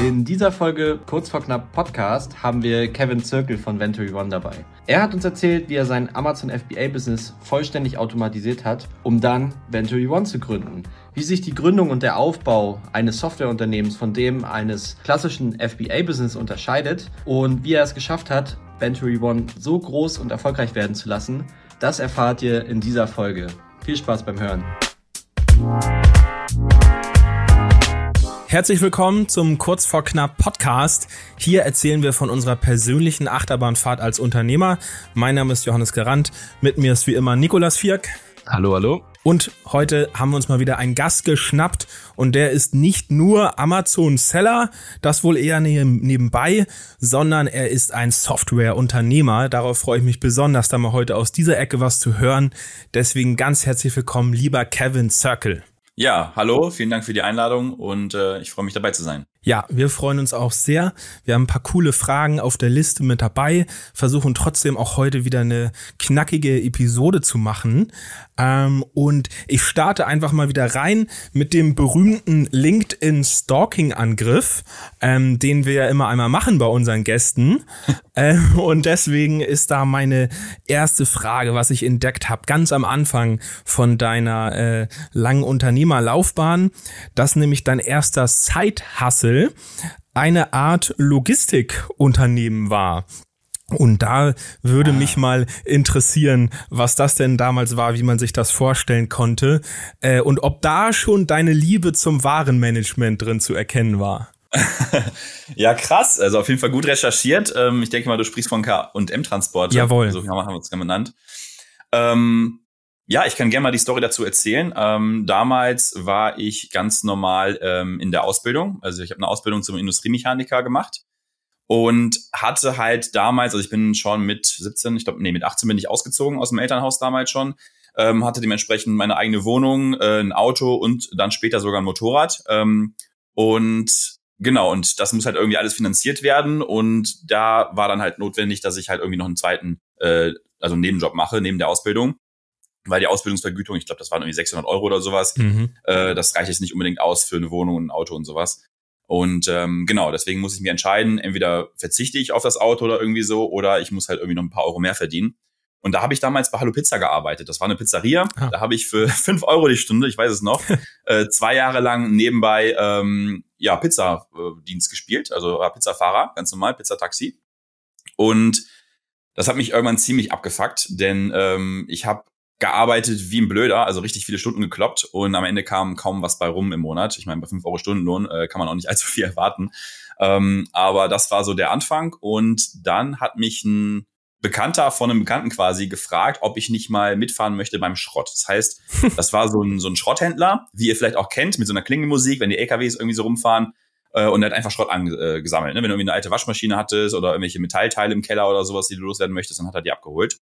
In dieser Folge Kurz vor knapp Podcast haben wir Kevin Zirkel von Venturi One dabei. Er hat uns erzählt, wie er sein Amazon FBA-Business vollständig automatisiert hat, um dann Venturi One zu gründen. Wie sich die Gründung und der Aufbau eines Softwareunternehmens von dem eines klassischen FBA-Business unterscheidet und wie er es geschafft hat, Venturi One so groß und erfolgreich werden zu lassen, das erfahrt ihr in dieser Folge. Viel Spaß beim Hören. Herzlich willkommen zum Kurz vor knapp Podcast. Hier erzählen wir von unserer persönlichen Achterbahnfahrt als Unternehmer. Mein Name ist Johannes Gerant. Mit mir ist wie immer Nikolas Vierk. Hallo, hallo. Und heute haben wir uns mal wieder einen Gast geschnappt und der ist nicht nur Amazon Seller, das wohl eher nebenbei, sondern er ist ein Softwareunternehmer. Darauf freue ich mich besonders, da mal heute aus dieser Ecke was zu hören. Deswegen ganz herzlich willkommen, lieber Kevin Circle. Ja, hallo, vielen Dank für die Einladung und äh, ich freue mich dabei zu sein. Ja, wir freuen uns auch sehr. Wir haben ein paar coole Fragen auf der Liste mit dabei, versuchen trotzdem auch heute wieder eine knackige Episode zu machen. Ähm, und ich starte einfach mal wieder rein mit dem berühmten LinkedIn-Stalking-Angriff, ähm, den wir ja immer einmal machen bei unseren Gästen. ähm, und deswegen ist da meine erste Frage, was ich entdeckt habe, ganz am Anfang von deiner äh, langen Unternehmerlaufbahn, dass nämlich dein erster Side-Hustle Apple eine Art Logistikunternehmen war. Und da würde ah. mich mal interessieren, was das denn damals war, wie man sich das vorstellen konnte äh, und ob da schon deine Liebe zum Warenmanagement drin zu erkennen war. ja, krass. Also auf jeden Fall gut recherchiert. Ähm, ich denke mal, du sprichst von K und M-Transport. Jawohl. So haben wir uns genannt. Ähm, ja, ich kann gerne mal die Story dazu erzählen. Ähm, damals war ich ganz normal ähm, in der Ausbildung. Also ich habe eine Ausbildung zum Industriemechaniker gemacht und hatte halt damals, also ich bin schon mit 17, ich glaube, nee, mit 18 bin ich ausgezogen aus dem Elternhaus damals schon, ähm, hatte dementsprechend meine eigene Wohnung, äh, ein Auto und dann später sogar ein Motorrad. Ähm, und genau, und das muss halt irgendwie alles finanziert werden und da war dann halt notwendig, dass ich halt irgendwie noch einen zweiten, äh, also einen Nebenjob mache, neben der Ausbildung weil die Ausbildungsvergütung, ich glaube, das waren irgendwie 600 Euro oder sowas, mhm. äh, das reicht jetzt nicht unbedingt aus für eine Wohnung, ein Auto und sowas. Und ähm, genau, deswegen muss ich mir entscheiden, entweder verzichte ich auf das Auto oder irgendwie so, oder ich muss halt irgendwie noch ein paar Euro mehr verdienen. Und da habe ich damals bei Hallo Pizza gearbeitet. Das war eine Pizzeria. Ah. Da habe ich für fünf Euro die Stunde, ich weiß es noch, äh, zwei Jahre lang nebenbei ähm, ja Pizzadienst gespielt, also war Pizzafahrer, ganz normal, Pizzataxi. Und das hat mich irgendwann ziemlich abgefuckt, denn ähm, ich habe gearbeitet wie ein Blöder, also richtig viele Stunden gekloppt und am Ende kam kaum was bei rum im Monat. Ich meine, bei 5 Euro Stundenlohn äh, kann man auch nicht allzu viel erwarten. Ähm, aber das war so der Anfang und dann hat mich ein Bekannter von einem Bekannten quasi gefragt, ob ich nicht mal mitfahren möchte beim Schrott. Das heißt, das war so ein, so ein Schrotthändler, wie ihr vielleicht auch kennt, mit so einer Klingelmusik, wenn die LKWs irgendwie so rumfahren. Äh, und er hat einfach Schrott angesammelt. Ne? Wenn du irgendwie eine alte Waschmaschine hattest oder irgendwelche Metallteile im Keller oder sowas, die du loswerden möchtest, dann hat er die abgeholt.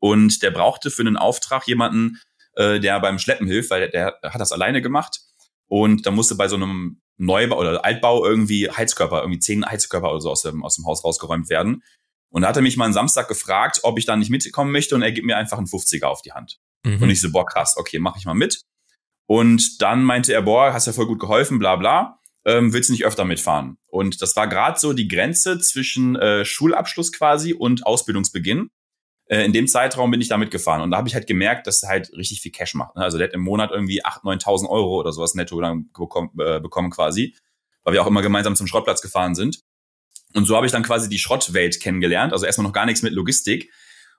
Und der brauchte für einen Auftrag jemanden, äh, der beim Schleppen hilft, weil der, der hat das alleine gemacht. Und da musste bei so einem Neubau oder Altbau irgendwie Heizkörper, irgendwie zehn Heizkörper oder so aus dem, aus dem Haus rausgeräumt werden. Und da hat er mich mal am Samstag gefragt, ob ich da nicht mitkommen möchte und er gibt mir einfach einen 50er auf die Hand. Mhm. Und ich so, boah, krass, okay, mach ich mal mit. Und dann meinte er, boah, hast ja voll gut geholfen, bla bla. Ähm, willst du nicht öfter mitfahren? Und das war gerade so die Grenze zwischen äh, Schulabschluss quasi und Ausbildungsbeginn. Äh, in dem Zeitraum bin ich damit gefahren und da habe ich halt gemerkt, dass er halt richtig viel Cash macht. Ne? Also der hat im Monat irgendwie 8.000, 9.000 Euro oder sowas netto dann bekommen, äh, bekommen quasi, weil wir auch immer gemeinsam zum Schrottplatz gefahren sind. Und so habe ich dann quasi die Schrottwelt kennengelernt, also erstmal noch gar nichts mit Logistik.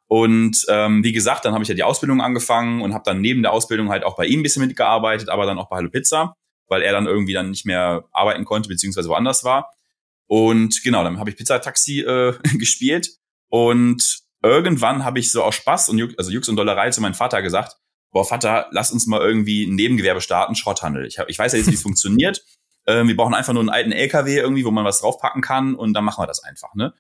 Und ähm, wie gesagt, dann habe ich ja die Ausbildung angefangen und habe dann neben der Ausbildung halt auch bei ihm ein bisschen mitgearbeitet, aber dann auch bei Hallo Pizza, weil er dann irgendwie dann nicht mehr arbeiten konnte, beziehungsweise woanders war. Und genau, dann habe ich Pizzataxi äh, gespielt und irgendwann habe ich so aus Spaß und also Jux und Dollerei zu meinem Vater gesagt, boah, Vater, lass uns mal irgendwie ein Nebengewerbe starten, Schrotthandel. Ich, hab, ich weiß ja jetzt, wie es funktioniert. Ähm, wir brauchen einfach nur einen alten LKW irgendwie, wo man was draufpacken kann und dann machen wir das einfach, ne?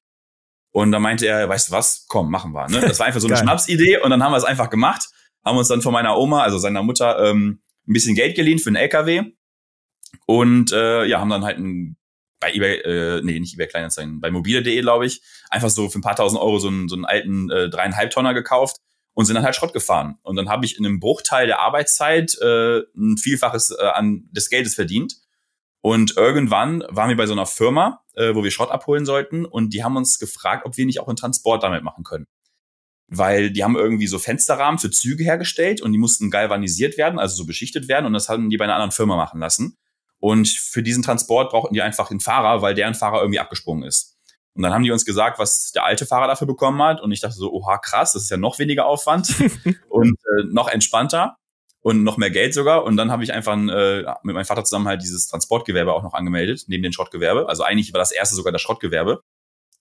Und dann meinte er, weißt du was, komm, machen wir. Ne? Das war einfach so eine Schnapsidee und dann haben wir es einfach gemacht, haben uns dann von meiner Oma, also seiner Mutter, ähm, ein bisschen Geld geliehen für einen LKW und äh, ja, haben dann halt ein bei eBay, äh, nee, nicht eBay Kleinanzeigen, bei mobile.de, glaube ich, einfach so für ein paar tausend Euro so einen, so einen alten äh, dreieinhalb Tonner gekauft und sind dann halt Schrott gefahren. Und dann habe ich in einem Bruchteil der Arbeitszeit äh, ein Vielfaches äh, an des Geldes verdient. Und irgendwann waren wir bei so einer Firma, äh, wo wir Schrott abholen sollten und die haben uns gefragt, ob wir nicht auch einen Transport damit machen können. Weil die haben irgendwie so Fensterrahmen für Züge hergestellt und die mussten galvanisiert werden, also so beschichtet werden und das haben die bei einer anderen Firma machen lassen. Und für diesen Transport brauchten die einfach einen Fahrer, weil deren Fahrer irgendwie abgesprungen ist. Und dann haben die uns gesagt, was der alte Fahrer dafür bekommen hat. Und ich dachte so, oha, krass, das ist ja noch weniger Aufwand und äh, noch entspannter und noch mehr Geld sogar. Und dann habe ich einfach äh, mit meinem Vater zusammen halt dieses Transportgewerbe auch noch angemeldet, neben dem Schrottgewerbe. Also eigentlich war das erste sogar das Schrottgewerbe.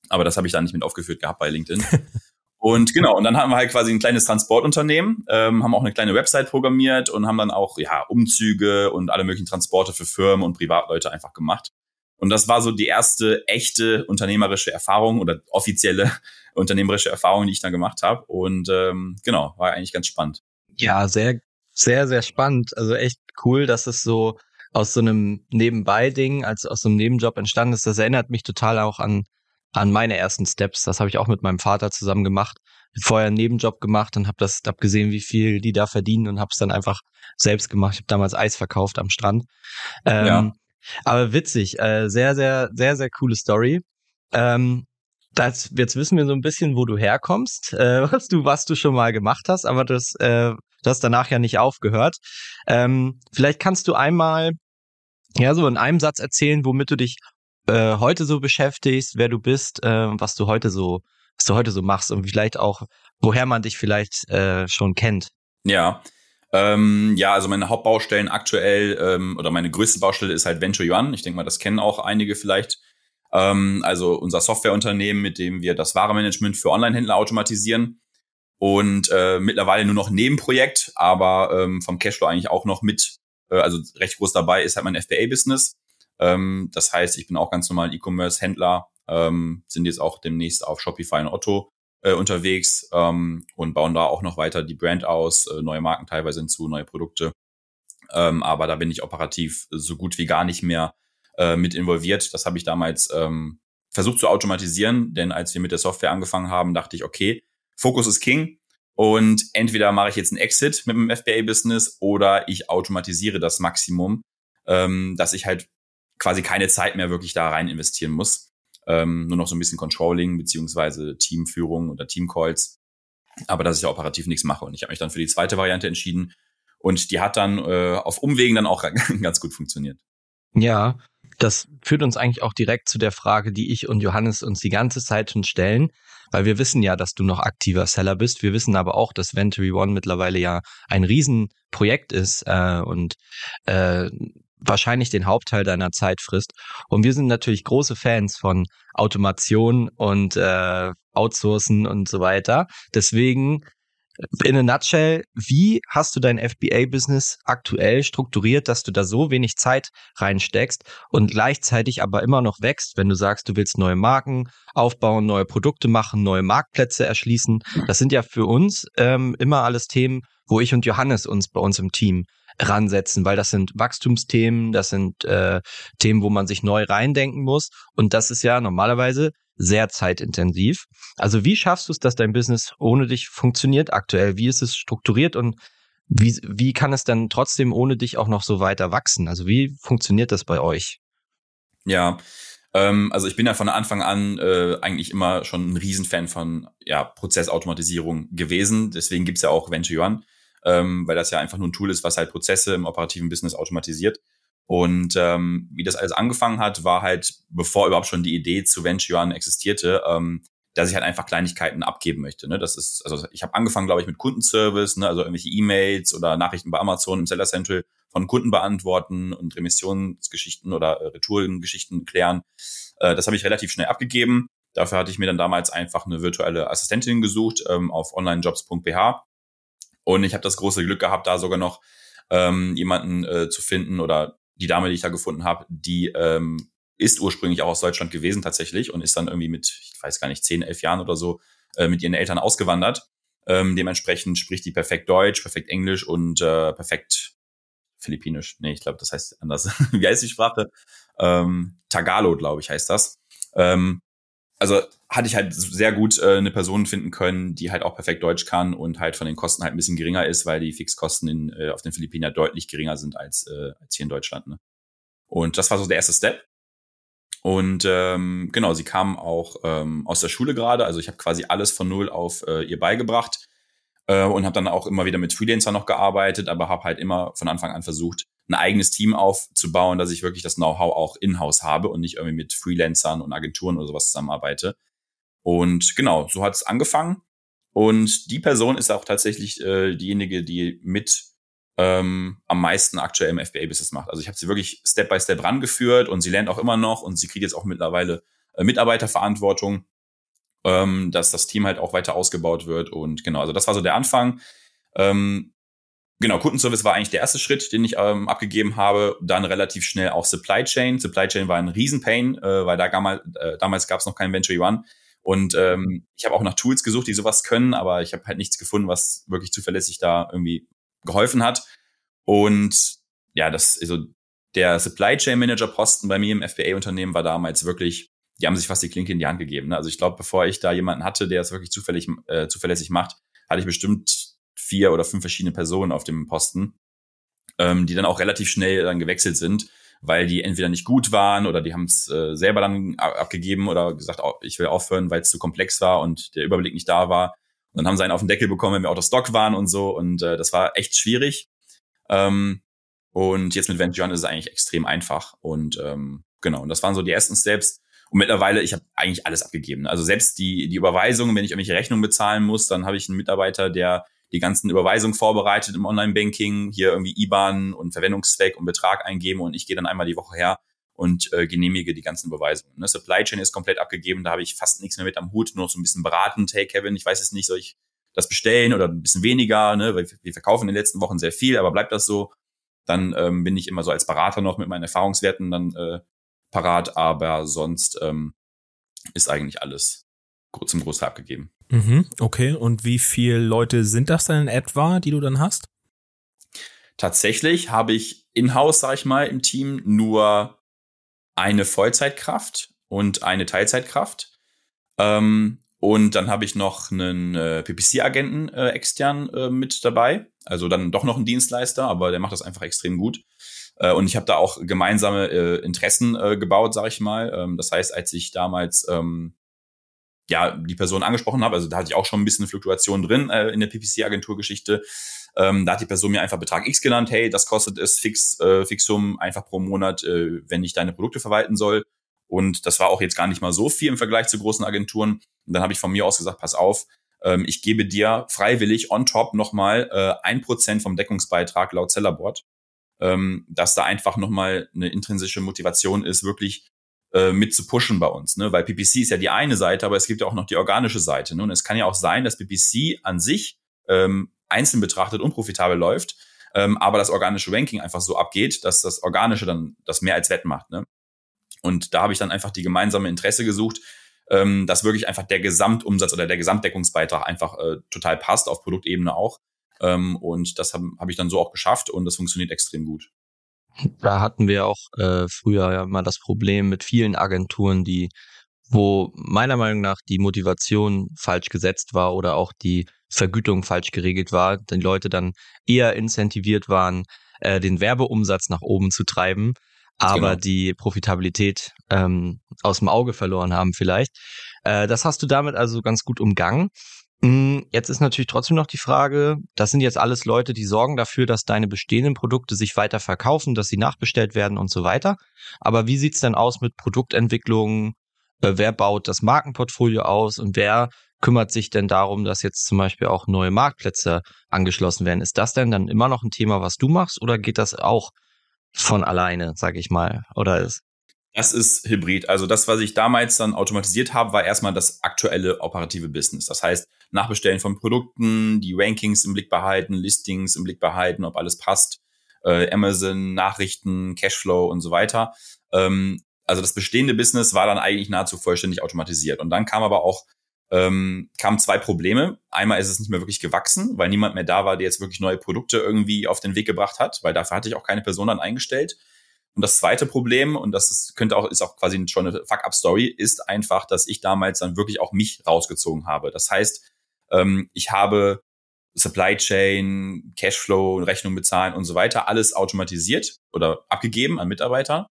Aber das habe ich dann nicht mit aufgeführt gehabt bei LinkedIn. Und genau, und dann haben wir halt quasi ein kleines Transportunternehmen, ähm, haben auch eine kleine Website programmiert und haben dann auch ja Umzüge und alle möglichen Transporte für Firmen und Privatleute einfach gemacht. Und das war so die erste echte unternehmerische Erfahrung oder offizielle unternehmerische Erfahrung, die ich dann gemacht habe. Und ähm, genau, war eigentlich ganz spannend. Ja, sehr, sehr, sehr spannend. Also echt cool, dass es so aus so einem Nebenbei-Ding, als aus so einem Nebenjob entstanden ist. Das erinnert mich total auch an, an meine ersten Steps. Das habe ich auch mit meinem Vater zusammen gemacht. Vorher einen Nebenjob gemacht und habe das hab gesehen, wie viel die da verdienen und habe es dann einfach selbst gemacht. Ich habe damals Eis verkauft am Strand. Ähm, ja. Aber witzig, äh, sehr, sehr, sehr, sehr coole Story. Ähm, das, jetzt wissen wir so ein bisschen, wo du herkommst, äh, was du, was du schon mal gemacht hast, aber das, äh, das danach ja nicht aufgehört. Ähm, vielleicht kannst du einmal, ja, so in einem Satz erzählen, womit du dich äh, heute so beschäftigst, wer du bist, äh, was du heute so, was du heute so machst und vielleicht auch, woher man dich vielleicht äh, schon kennt. Ja, ähm, ja, also meine Hauptbaustellen aktuell ähm, oder meine größte Baustelle ist halt Venture Yuan. Ich denke mal, das kennen auch einige vielleicht. Ähm, also unser Softwareunternehmen, mit dem wir das Waremanagement für Online-Händler automatisieren. Und äh, mittlerweile nur noch Nebenprojekt, aber ähm, vom Cashflow eigentlich auch noch mit, äh, also recht groß dabei ist halt mein FBA-Business. Ähm, das heißt, ich bin auch ganz normal E-Commerce-Händler, ähm, sind jetzt auch demnächst auf Shopify und Otto äh, unterwegs ähm, und bauen da auch noch weiter die Brand aus, äh, neue Marken teilweise hinzu, neue Produkte. Ähm, aber da bin ich operativ so gut wie gar nicht mehr äh, mit involviert. Das habe ich damals ähm, versucht zu automatisieren, denn als wir mit der Software angefangen haben, dachte ich, okay, Fokus ist King. Und entweder mache ich jetzt einen Exit mit dem FBA-Business oder ich automatisiere das Maximum, ähm, dass ich halt quasi keine Zeit mehr wirklich da rein investieren muss ähm, nur noch so ein bisschen Controlling beziehungsweise Teamführung oder Teamcalls, aber dass ich operativ nichts mache. Und ich habe mich dann für die zweite Variante entschieden und die hat dann äh, auf Umwegen dann auch ganz gut funktioniert. Ja, das führt uns eigentlich auch direkt zu der Frage, die ich und Johannes uns die ganze Zeit schon stellen, weil wir wissen ja, dass du noch aktiver Seller bist. Wir wissen aber auch, dass Ventory One mittlerweile ja ein Riesenprojekt ist äh, und äh, wahrscheinlich den Hauptteil deiner Zeit frisst. Und wir sind natürlich große Fans von Automation und äh, Outsourcen und so weiter. Deswegen in a nutshell, wie hast du dein FBA-Business aktuell strukturiert, dass du da so wenig Zeit reinsteckst und gleichzeitig aber immer noch wächst, wenn du sagst, du willst neue Marken aufbauen, neue Produkte machen, neue Marktplätze erschließen. Das sind ja für uns ähm, immer alles Themen, wo ich und Johannes uns bei uns im Team ransetzen, weil das sind Wachstumsthemen, das sind äh, Themen, wo man sich neu reindenken muss. Und das ist ja normalerweise sehr zeitintensiv. Also wie schaffst du es, dass dein Business ohne dich funktioniert aktuell? Wie ist es strukturiert und wie, wie kann es dann trotzdem ohne dich auch noch so weiter wachsen? Also wie funktioniert das bei euch? Ja, ähm, also ich bin ja von Anfang an äh, eigentlich immer schon ein Riesenfan von ja, Prozessautomatisierung gewesen. Deswegen gibt's ja auch Venture One ähm, weil das ja einfach nur ein Tool ist, was halt Prozesse im operativen Business automatisiert. Und ähm, wie das alles angefangen hat, war halt, bevor überhaupt schon die Idee zu Venture existierte, ähm, dass ich halt einfach Kleinigkeiten abgeben möchte. Ne? Das ist, also ich habe angefangen, glaube ich, mit Kundenservice, ne? also irgendwelche E-Mails oder Nachrichten bei Amazon im Seller Central von Kunden beantworten und Remissionsgeschichten oder äh, Retourengeschichten klären. Äh, das habe ich relativ schnell abgegeben. Dafür hatte ich mir dann damals einfach eine virtuelle Assistentin gesucht ähm, auf onlinejobs.ph und ich habe das große Glück gehabt, da sogar noch ähm, jemanden äh, zu finden oder die Dame, die ich da gefunden habe, die ähm, ist ursprünglich auch aus Deutschland gewesen tatsächlich und ist dann irgendwie mit, ich weiß gar nicht, zehn, elf Jahren oder so äh, mit ihren Eltern ausgewandert. Ähm, dementsprechend spricht die perfekt Deutsch, perfekt Englisch und äh, perfekt Philippinisch. Nee, ich glaube, das heißt anders. Wie heißt die Sprache? Ähm, Tagalo, glaube ich, heißt das. Ähm, also hatte ich halt sehr gut äh, eine Person finden können, die halt auch perfekt Deutsch kann und halt von den Kosten halt ein bisschen geringer ist, weil die Fixkosten in, äh, auf den Philippinen ja deutlich geringer sind als, äh, als hier in Deutschland. Ne? Und das war so der erste Step. Und ähm, genau, sie kam auch ähm, aus der Schule gerade. Also ich habe quasi alles von null auf äh, ihr beigebracht äh, und habe dann auch immer wieder mit Freelancer noch gearbeitet, aber habe halt immer von Anfang an versucht, ein eigenes Team aufzubauen, dass ich wirklich das Know-how auch in-house habe und nicht irgendwie mit Freelancern und Agenturen oder sowas zusammenarbeite. Und genau, so hat es angefangen. Und die Person ist auch tatsächlich äh, diejenige, die mit ähm, am meisten aktuell im FBA-Business macht. Also ich habe sie wirklich Step by Step rangeführt und sie lernt auch immer noch und sie kriegt jetzt auch mittlerweile äh, Mitarbeiterverantwortung, ähm, dass das Team halt auch weiter ausgebaut wird. Und genau, also das war so der Anfang. Ähm, genau, Kundenservice war eigentlich der erste Schritt, den ich ähm, abgegeben habe. Dann relativ schnell auch Supply Chain. Supply Chain war ein Riesenpain, äh, weil da damals, äh, damals gab es noch kein Venture One. Und ähm, ich habe auch nach Tools gesucht, die sowas können, aber ich habe halt nichts gefunden, was wirklich zuverlässig da irgendwie geholfen hat. Und ja, das, also der Supply Chain Manager Posten bei mir im FBA-Unternehmen war damals wirklich, die haben sich fast die Klinke in die Hand gegeben. Ne? Also ich glaube, bevor ich da jemanden hatte, der es wirklich zufällig, äh, zuverlässig macht, hatte ich bestimmt vier oder fünf verschiedene Personen auf dem Posten, ähm, die dann auch relativ schnell dann gewechselt sind, weil die entweder nicht gut waren oder die haben es äh, selber dann abgegeben oder gesagt, oh, ich will aufhören, weil es zu komplex war und der Überblick nicht da war. Und dann haben sie einen auf den Deckel bekommen, wenn wir out of stock waren und so. Und äh, das war echt schwierig. Ähm, und jetzt mit Venture ist es eigentlich extrem einfach. Und ähm, genau, und das waren so die ersten Steps. Und mittlerweile, ich habe eigentlich alles abgegeben. Also selbst die, die Überweisungen, wenn ich irgendwelche Rechnungen bezahlen muss, dann habe ich einen Mitarbeiter, der die ganzen Überweisungen vorbereitet im Online-Banking, hier irgendwie IBAN und Verwendungszweck und Betrag eingeben und ich gehe dann einmal die Woche her und äh, genehmige die ganzen Beweisungen. Ne? Supply Chain ist komplett abgegeben, da habe ich fast nichts mehr mit am Hut, nur noch so ein bisschen beratend, hey Kevin, ich weiß es nicht, soll ich das bestellen oder ein bisschen weniger, ne? weil wir verkaufen in den letzten Wochen sehr viel, aber bleibt das so, dann ähm, bin ich immer so als Berater noch mit meinen Erfahrungswerten dann äh, parat, aber sonst ähm, ist eigentlich alles zum Großteil abgegeben. Mhm, okay, und wie viele Leute sind das denn in etwa, die du dann hast? Tatsächlich habe ich in-house, sag ich mal, im Team nur eine Vollzeitkraft und eine Teilzeitkraft. Ähm, und dann habe ich noch einen äh, PPC-Agenten äh, extern äh, mit dabei. Also dann doch noch ein Dienstleister, aber der macht das einfach extrem gut. Äh, und ich habe da auch gemeinsame äh, Interessen äh, gebaut, sage ich mal. Ähm, das heißt, als ich damals ähm, ja die Person angesprochen habe, also da hatte ich auch schon ein bisschen Fluktuation drin äh, in der PPC-Agentur-Geschichte. Ähm, da hat die Person mir einfach Betrag X genannt, hey, das kostet es fix, äh, Fixum einfach pro Monat, äh, wenn ich deine Produkte verwalten soll. Und das war auch jetzt gar nicht mal so viel im Vergleich zu großen Agenturen. Und dann habe ich von mir aus gesagt, pass auf, ähm, ich gebe dir freiwillig on top nochmal äh, ein Prozent vom Deckungsbeitrag laut Sellerboard, ähm, dass da einfach nochmal eine intrinsische Motivation ist, wirklich äh, mit zu pushen bei uns. Ne? Weil PPC ist ja die eine Seite, aber es gibt ja auch noch die organische Seite. Ne? Und es kann ja auch sein, dass PPC an sich ähm, einzeln betrachtet unprofitabel läuft, ähm, aber das organische Ranking einfach so abgeht, dass das Organische dann das mehr als Wett macht. Ne? Und da habe ich dann einfach die gemeinsame Interesse gesucht, ähm, dass wirklich einfach der Gesamtumsatz oder der Gesamtdeckungsbeitrag einfach äh, total passt, auf Produktebene auch. Ähm, und das habe hab ich dann so auch geschafft und das funktioniert extrem gut. Da hatten wir auch äh, früher ja mal das Problem mit vielen Agenturen, die, wo meiner Meinung nach die Motivation falsch gesetzt war oder auch die Vergütung falsch geregelt war, die Leute dann eher incentiviert waren, äh, den Werbeumsatz nach oben zu treiben, aber genau. die Profitabilität ähm, aus dem Auge verloren haben vielleicht. Äh, das hast du damit also ganz gut umgangen. Hm, jetzt ist natürlich trotzdem noch die Frage, das sind jetzt alles Leute, die sorgen dafür, dass deine bestehenden Produkte sich weiter verkaufen, dass sie nachbestellt werden und so weiter. Aber wie sieht's denn aus mit Produktentwicklung? Äh, wer baut das Markenportfolio aus und wer kümmert sich denn darum, dass jetzt zum Beispiel auch neue Marktplätze angeschlossen werden? Ist das denn dann immer noch ein Thema, was du machst oder geht das auch von alleine, sage ich mal? Oder ist das ist Hybrid. Also das, was ich damals dann automatisiert habe, war erstmal das aktuelle operative Business. Das heißt, Nachbestellen von Produkten, die Rankings im Blick behalten, Listings im Blick behalten, ob alles passt, äh, Amazon, Nachrichten, Cashflow und so weiter. Ähm, also das bestehende Business war dann eigentlich nahezu vollständig automatisiert. Und dann kam aber auch ähm, kamen zwei Probleme. Einmal ist es nicht mehr wirklich gewachsen, weil niemand mehr da war, der jetzt wirklich neue Produkte irgendwie auf den Weg gebracht hat, weil dafür hatte ich auch keine Person dann eingestellt. Und das zweite Problem, und das ist, könnte auch, ist auch quasi schon eine Fuck-up-Story, ist einfach, dass ich damals dann wirklich auch mich rausgezogen habe. Das heißt, ähm, ich habe Supply Chain, Cashflow, Rechnung bezahlen und so weiter, alles automatisiert oder abgegeben an Mitarbeiter.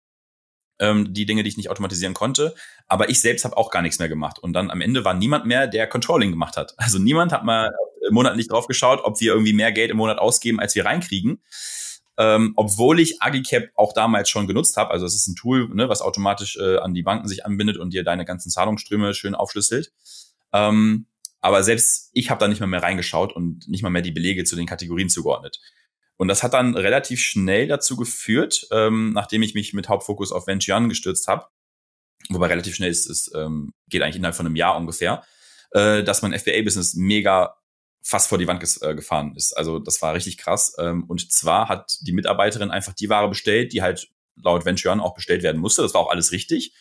ähm, die Dinge, die ich nicht automatisieren konnte. Aber ich selbst habe auch gar nichts mehr gemacht. Und dann am Ende war niemand mehr, der Controlling gemacht hat. Also niemand hat mal monatlich drauf geschaut, ob wir irgendwie mehr Geld im Monat ausgeben, als wir reinkriegen. Ähm, obwohl ich Agicap auch damals schon genutzt habe. Also es ist ein Tool, ne, was automatisch äh, an die Banken sich anbindet und dir deine ganzen Zahlungsströme schön aufschlüsselt. Ähm, aber selbst ich habe da nicht mal mehr reingeschaut und nicht mal mehr die Belege zu den Kategorien zugeordnet. Und das hat dann relativ schnell dazu geführt, ähm, nachdem ich mich mit Hauptfokus auf Venture gestürzt habe, wobei relativ schnell ist es, ähm, geht eigentlich innerhalb von einem Jahr ungefähr, äh, dass mein FBA-Business mega fast vor die Wand ges äh, gefahren ist. Also das war richtig krass. Ähm, und zwar hat die Mitarbeiterin einfach die Ware bestellt, die halt laut Venture auch bestellt werden musste. Das war auch alles richtig.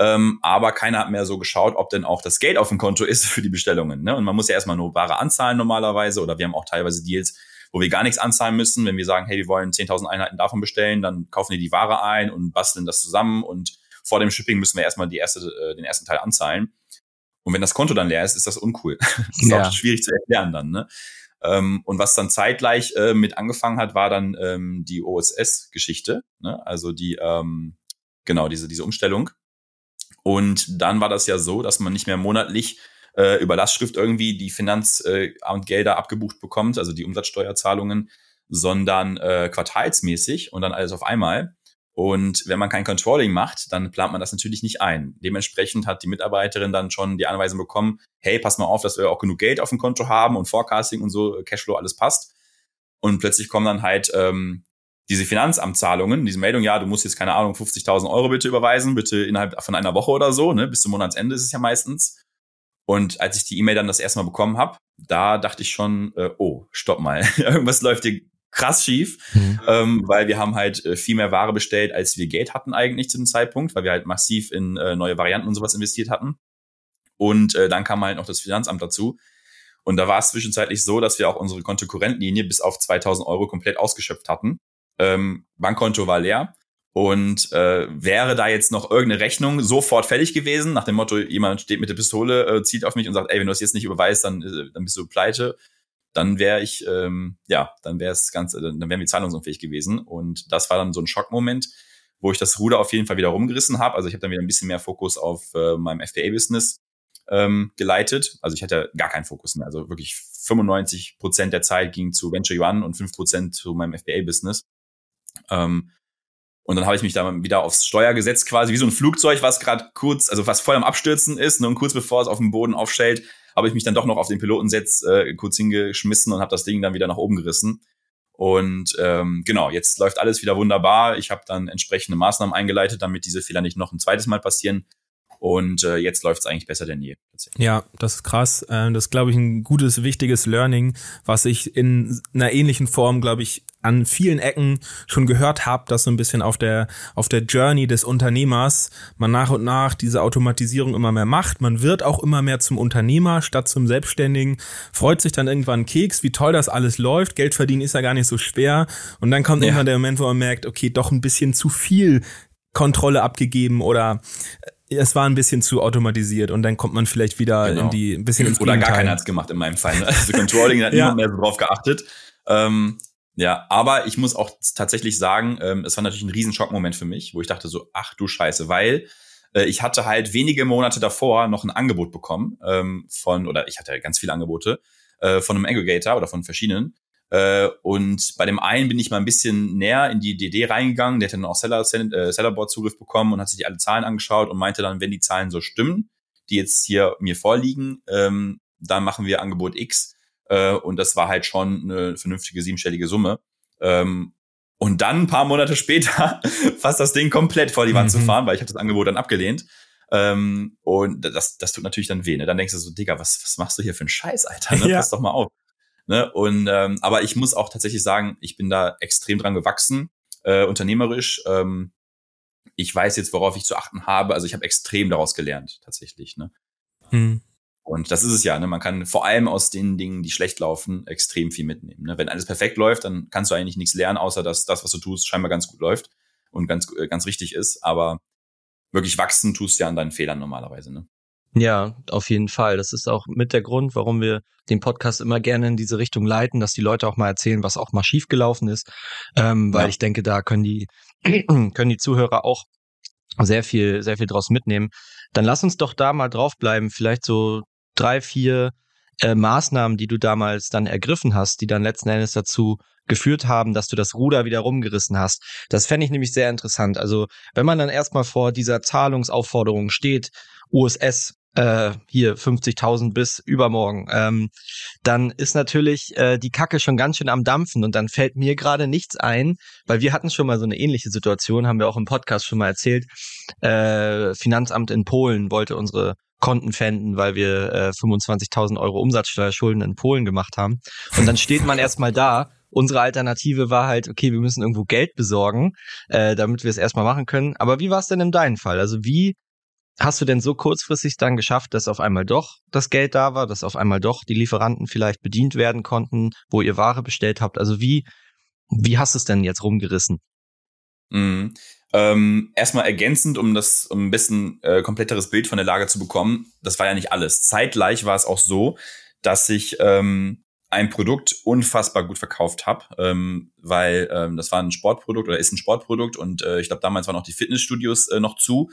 Ähm, aber keiner hat mehr so geschaut, ob denn auch das Geld auf dem Konto ist für die Bestellungen. Ne? Und man muss ja erstmal nur Ware anzahlen normalerweise oder wir haben auch teilweise Deals, wo wir gar nichts anzahlen müssen. Wenn wir sagen, hey, wir wollen 10.000 Einheiten davon bestellen, dann kaufen die die Ware ein und basteln das zusammen und vor dem Shipping müssen wir erstmal die erste, äh, den ersten Teil anzahlen. Und wenn das Konto dann leer ist, ist das uncool. das ist ja. auch schwierig zu erklären dann. Ne? Ähm, und was dann zeitgleich äh, mit angefangen hat, war dann ähm, die OSS-Geschichte, ne? also die, ähm, genau, diese, diese Umstellung. Und dann war das ja so, dass man nicht mehr monatlich äh, über Lastschrift irgendwie die Finanzamtgelder äh, abgebucht bekommt, also die Umsatzsteuerzahlungen, sondern äh, quartalsmäßig und dann alles auf einmal. Und wenn man kein Controlling macht, dann plant man das natürlich nicht ein. Dementsprechend hat die Mitarbeiterin dann schon die Anweisung bekommen, hey, pass mal auf, dass wir auch genug Geld auf dem Konto haben und Forecasting und so, Cashflow, alles passt. Und plötzlich kommen dann halt ähm, diese Finanzamtzahlungen, diese Meldung, ja, du musst jetzt, keine Ahnung, 50.000 Euro bitte überweisen, bitte innerhalb von einer Woche oder so, ne, bis zum Monatsende ist es ja meistens. Und als ich die E-Mail dann das erste Mal bekommen habe, da dachte ich schon, äh, oh, stopp mal, irgendwas läuft hier krass schief, mhm. ähm, weil wir haben halt äh, viel mehr Ware bestellt, als wir Geld hatten eigentlich zu dem Zeitpunkt, weil wir halt massiv in äh, neue Varianten und sowas investiert hatten. Und äh, dann kam halt noch das Finanzamt dazu. Und da war es zwischenzeitlich so, dass wir auch unsere Kontokorrentlinie bis auf 2000 Euro komplett ausgeschöpft hatten. Ähm, Bankkonto war leer und äh, wäre da jetzt noch irgendeine Rechnung sofort fertig gewesen, nach dem Motto, jemand steht mit der Pistole, äh, zieht auf mich und sagt, ey, wenn du das jetzt nicht überweist, dann, äh, dann bist du pleite, dann wäre ich, ähm, ja, dann wäre es ganz, dann wären wir zahlungsunfähig gewesen. Und das war dann so ein Schockmoment, wo ich das Ruder auf jeden Fall wieder rumgerissen habe. Also ich habe dann wieder ein bisschen mehr Fokus auf äh, meinem FBA-Business ähm, geleitet. Also ich hatte gar keinen Fokus mehr. Also wirklich 95 Prozent der Zeit ging zu Venture Yuan und 5 Prozent zu meinem FBA-Business. Ähm, und dann habe ich mich da wieder aufs Steuer gesetzt, quasi wie so ein Flugzeug, was gerade kurz, also was voll am Abstürzen ist, ne, und kurz bevor es auf dem Boden aufstellt, habe ich mich dann doch noch auf den Pilotensitz äh, kurz hingeschmissen und habe das Ding dann wieder nach oben gerissen. Und ähm, genau, jetzt läuft alles wieder wunderbar. Ich habe dann entsprechende Maßnahmen eingeleitet, damit diese Fehler nicht noch ein zweites Mal passieren. Und äh, jetzt läuft es eigentlich besser denn je. Ja, das ist krass. Ähm, das ist, glaube ich, ein gutes, wichtiges Learning, was ich in einer ähnlichen Form, glaube ich, an vielen Ecken schon gehört habe, dass so ein bisschen auf der auf der Journey des Unternehmers man nach und nach diese Automatisierung immer mehr macht. Man wird auch immer mehr zum Unternehmer statt zum Selbstständigen. Freut sich dann irgendwann Keks, wie toll das alles läuft. Geld verdienen ist ja gar nicht so schwer. Und dann kommt ja. irgendwann der Moment, wo man merkt, okay, doch ein bisschen zu viel Kontrolle abgegeben oder es war ein bisschen zu automatisiert und dann kommt man vielleicht wieder genau. in die ein bisschen ins Oder Gegenteil. gar keiner hat's gemacht in meinem Fall. Ne? Also Controlling hat ja. niemand mehr so drauf geachtet. Ähm, ja, aber ich muss auch tatsächlich sagen, ähm, es war natürlich ein Riesenschockmoment für mich, wo ich dachte so, ach du Scheiße, weil äh, ich hatte halt wenige Monate davor noch ein Angebot bekommen ähm, von, oder ich hatte ganz viele Angebote äh, von einem Aggregator oder von verschiedenen äh, und bei dem einen bin ich mal ein bisschen näher in die DD reingegangen. Der hat dann auch Seller, äh, Sellerboard-Zugriff bekommen und hat sich alle Zahlen angeschaut und meinte dann, wenn die Zahlen so stimmen, die jetzt hier mir vorliegen, ähm, dann machen wir Angebot X. Äh, und das war halt schon eine vernünftige siebenstellige Summe. Ähm, und dann ein paar Monate später fast das Ding komplett vor die Wand mhm. zu fahren, weil ich habe das Angebot dann abgelehnt. Ähm, und das, das tut natürlich dann weh. Ne? Dann denkst du so, Digga, was, was machst du hier für einen Scheiß, Alter? Ne? Ja. Pass doch mal auf. Ne? Und ähm, aber ich muss auch tatsächlich sagen, ich bin da extrem dran gewachsen, äh, unternehmerisch. Ähm, ich weiß jetzt, worauf ich zu achten habe. Also ich habe extrem daraus gelernt, tatsächlich. Ne? Hm. Und das ist es ja, ne? Man kann vor allem aus den Dingen, die schlecht laufen, extrem viel mitnehmen. Ne? Wenn alles perfekt läuft, dann kannst du eigentlich nichts lernen, außer dass das, was du tust, scheinbar ganz gut läuft und ganz, äh, ganz richtig ist. Aber wirklich wachsen tust du ja an deinen Fehlern normalerweise. Ne? Ja, auf jeden Fall. Das ist auch mit der Grund, warum wir den Podcast immer gerne in diese Richtung leiten, dass die Leute auch mal erzählen, was auch mal schiefgelaufen ist. Ähm, weil ja. ich denke, da können die, können die Zuhörer auch sehr viel, sehr viel draus mitnehmen. Dann lass uns doch da mal draufbleiben. Vielleicht so drei, vier äh, Maßnahmen, die du damals dann ergriffen hast, die dann letzten Endes dazu geführt haben, dass du das Ruder wieder rumgerissen hast. Das fände ich nämlich sehr interessant. Also wenn man dann erstmal vor dieser Zahlungsaufforderung steht, USS äh, hier 50.000 bis übermorgen, ähm, dann ist natürlich äh, die Kacke schon ganz schön am Dampfen und dann fällt mir gerade nichts ein, weil wir hatten schon mal so eine ähnliche Situation, haben wir auch im Podcast schon mal erzählt. Äh, Finanzamt in Polen wollte unsere Konten fänden, weil wir äh, 25.000 Euro Umsatzsteuerschulden in Polen gemacht haben. Und dann steht man erstmal da. Unsere Alternative war halt, okay, wir müssen irgendwo Geld besorgen, äh, damit wir es erstmal machen können. Aber wie war es denn in deinem Fall? Also wie hast du denn so kurzfristig dann geschafft, dass auf einmal doch das Geld da war, dass auf einmal doch die Lieferanten vielleicht bedient werden konnten, wo ihr Ware bestellt habt? Also wie, wie hast du es denn jetzt rumgerissen? Mhm. Ähm, erstmal ergänzend, um das um ein bisschen äh, kompletteres Bild von der Lage zu bekommen, das war ja nicht alles. Zeitgleich war es auch so, dass ich ähm, ein Produkt unfassbar gut verkauft habe, ähm, weil ähm, das war ein Sportprodukt oder ist ein Sportprodukt und äh, ich glaube damals waren auch die Fitnessstudios äh, noch zu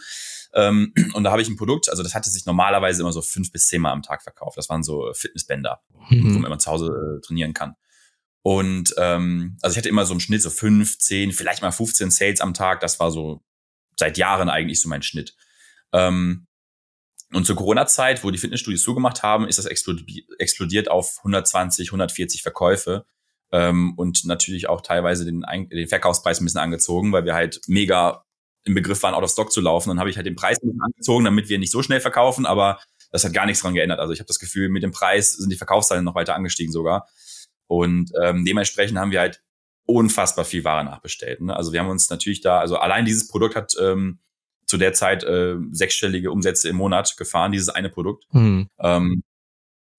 ähm, und da habe ich ein Produkt, also das hatte sich normalerweise immer so fünf bis zehn Mal am Tag verkauft. Das waren so Fitnessbänder, mhm. wo man zu Hause äh, trainieren kann. Und ähm, also ich hatte immer so im Schnitt so fünf, zehn, vielleicht mal 15 Sales am Tag. Das war so seit Jahren eigentlich so mein Schnitt. Ähm, und zur Corona-Zeit, wo die Fitnessstudios zugemacht haben, ist das explodiert auf 120, 140 Verkäufe ähm, und natürlich auch teilweise den, den Verkaufspreis ein bisschen angezogen, weil wir halt mega im Begriff waren, out of stock zu laufen. Dann habe ich halt den Preis ein bisschen angezogen, damit wir nicht so schnell verkaufen, aber das hat gar nichts dran geändert. Also ich habe das Gefühl, mit dem Preis sind die Verkaufszahlen noch weiter angestiegen sogar. Und ähm, dementsprechend haben wir halt unfassbar viel Ware nachbestellt. Ne? Also wir haben uns natürlich da, also allein dieses Produkt hat ähm, zu der Zeit äh, sechsstellige Umsätze im Monat gefahren, dieses eine Produkt. Mhm. Ähm,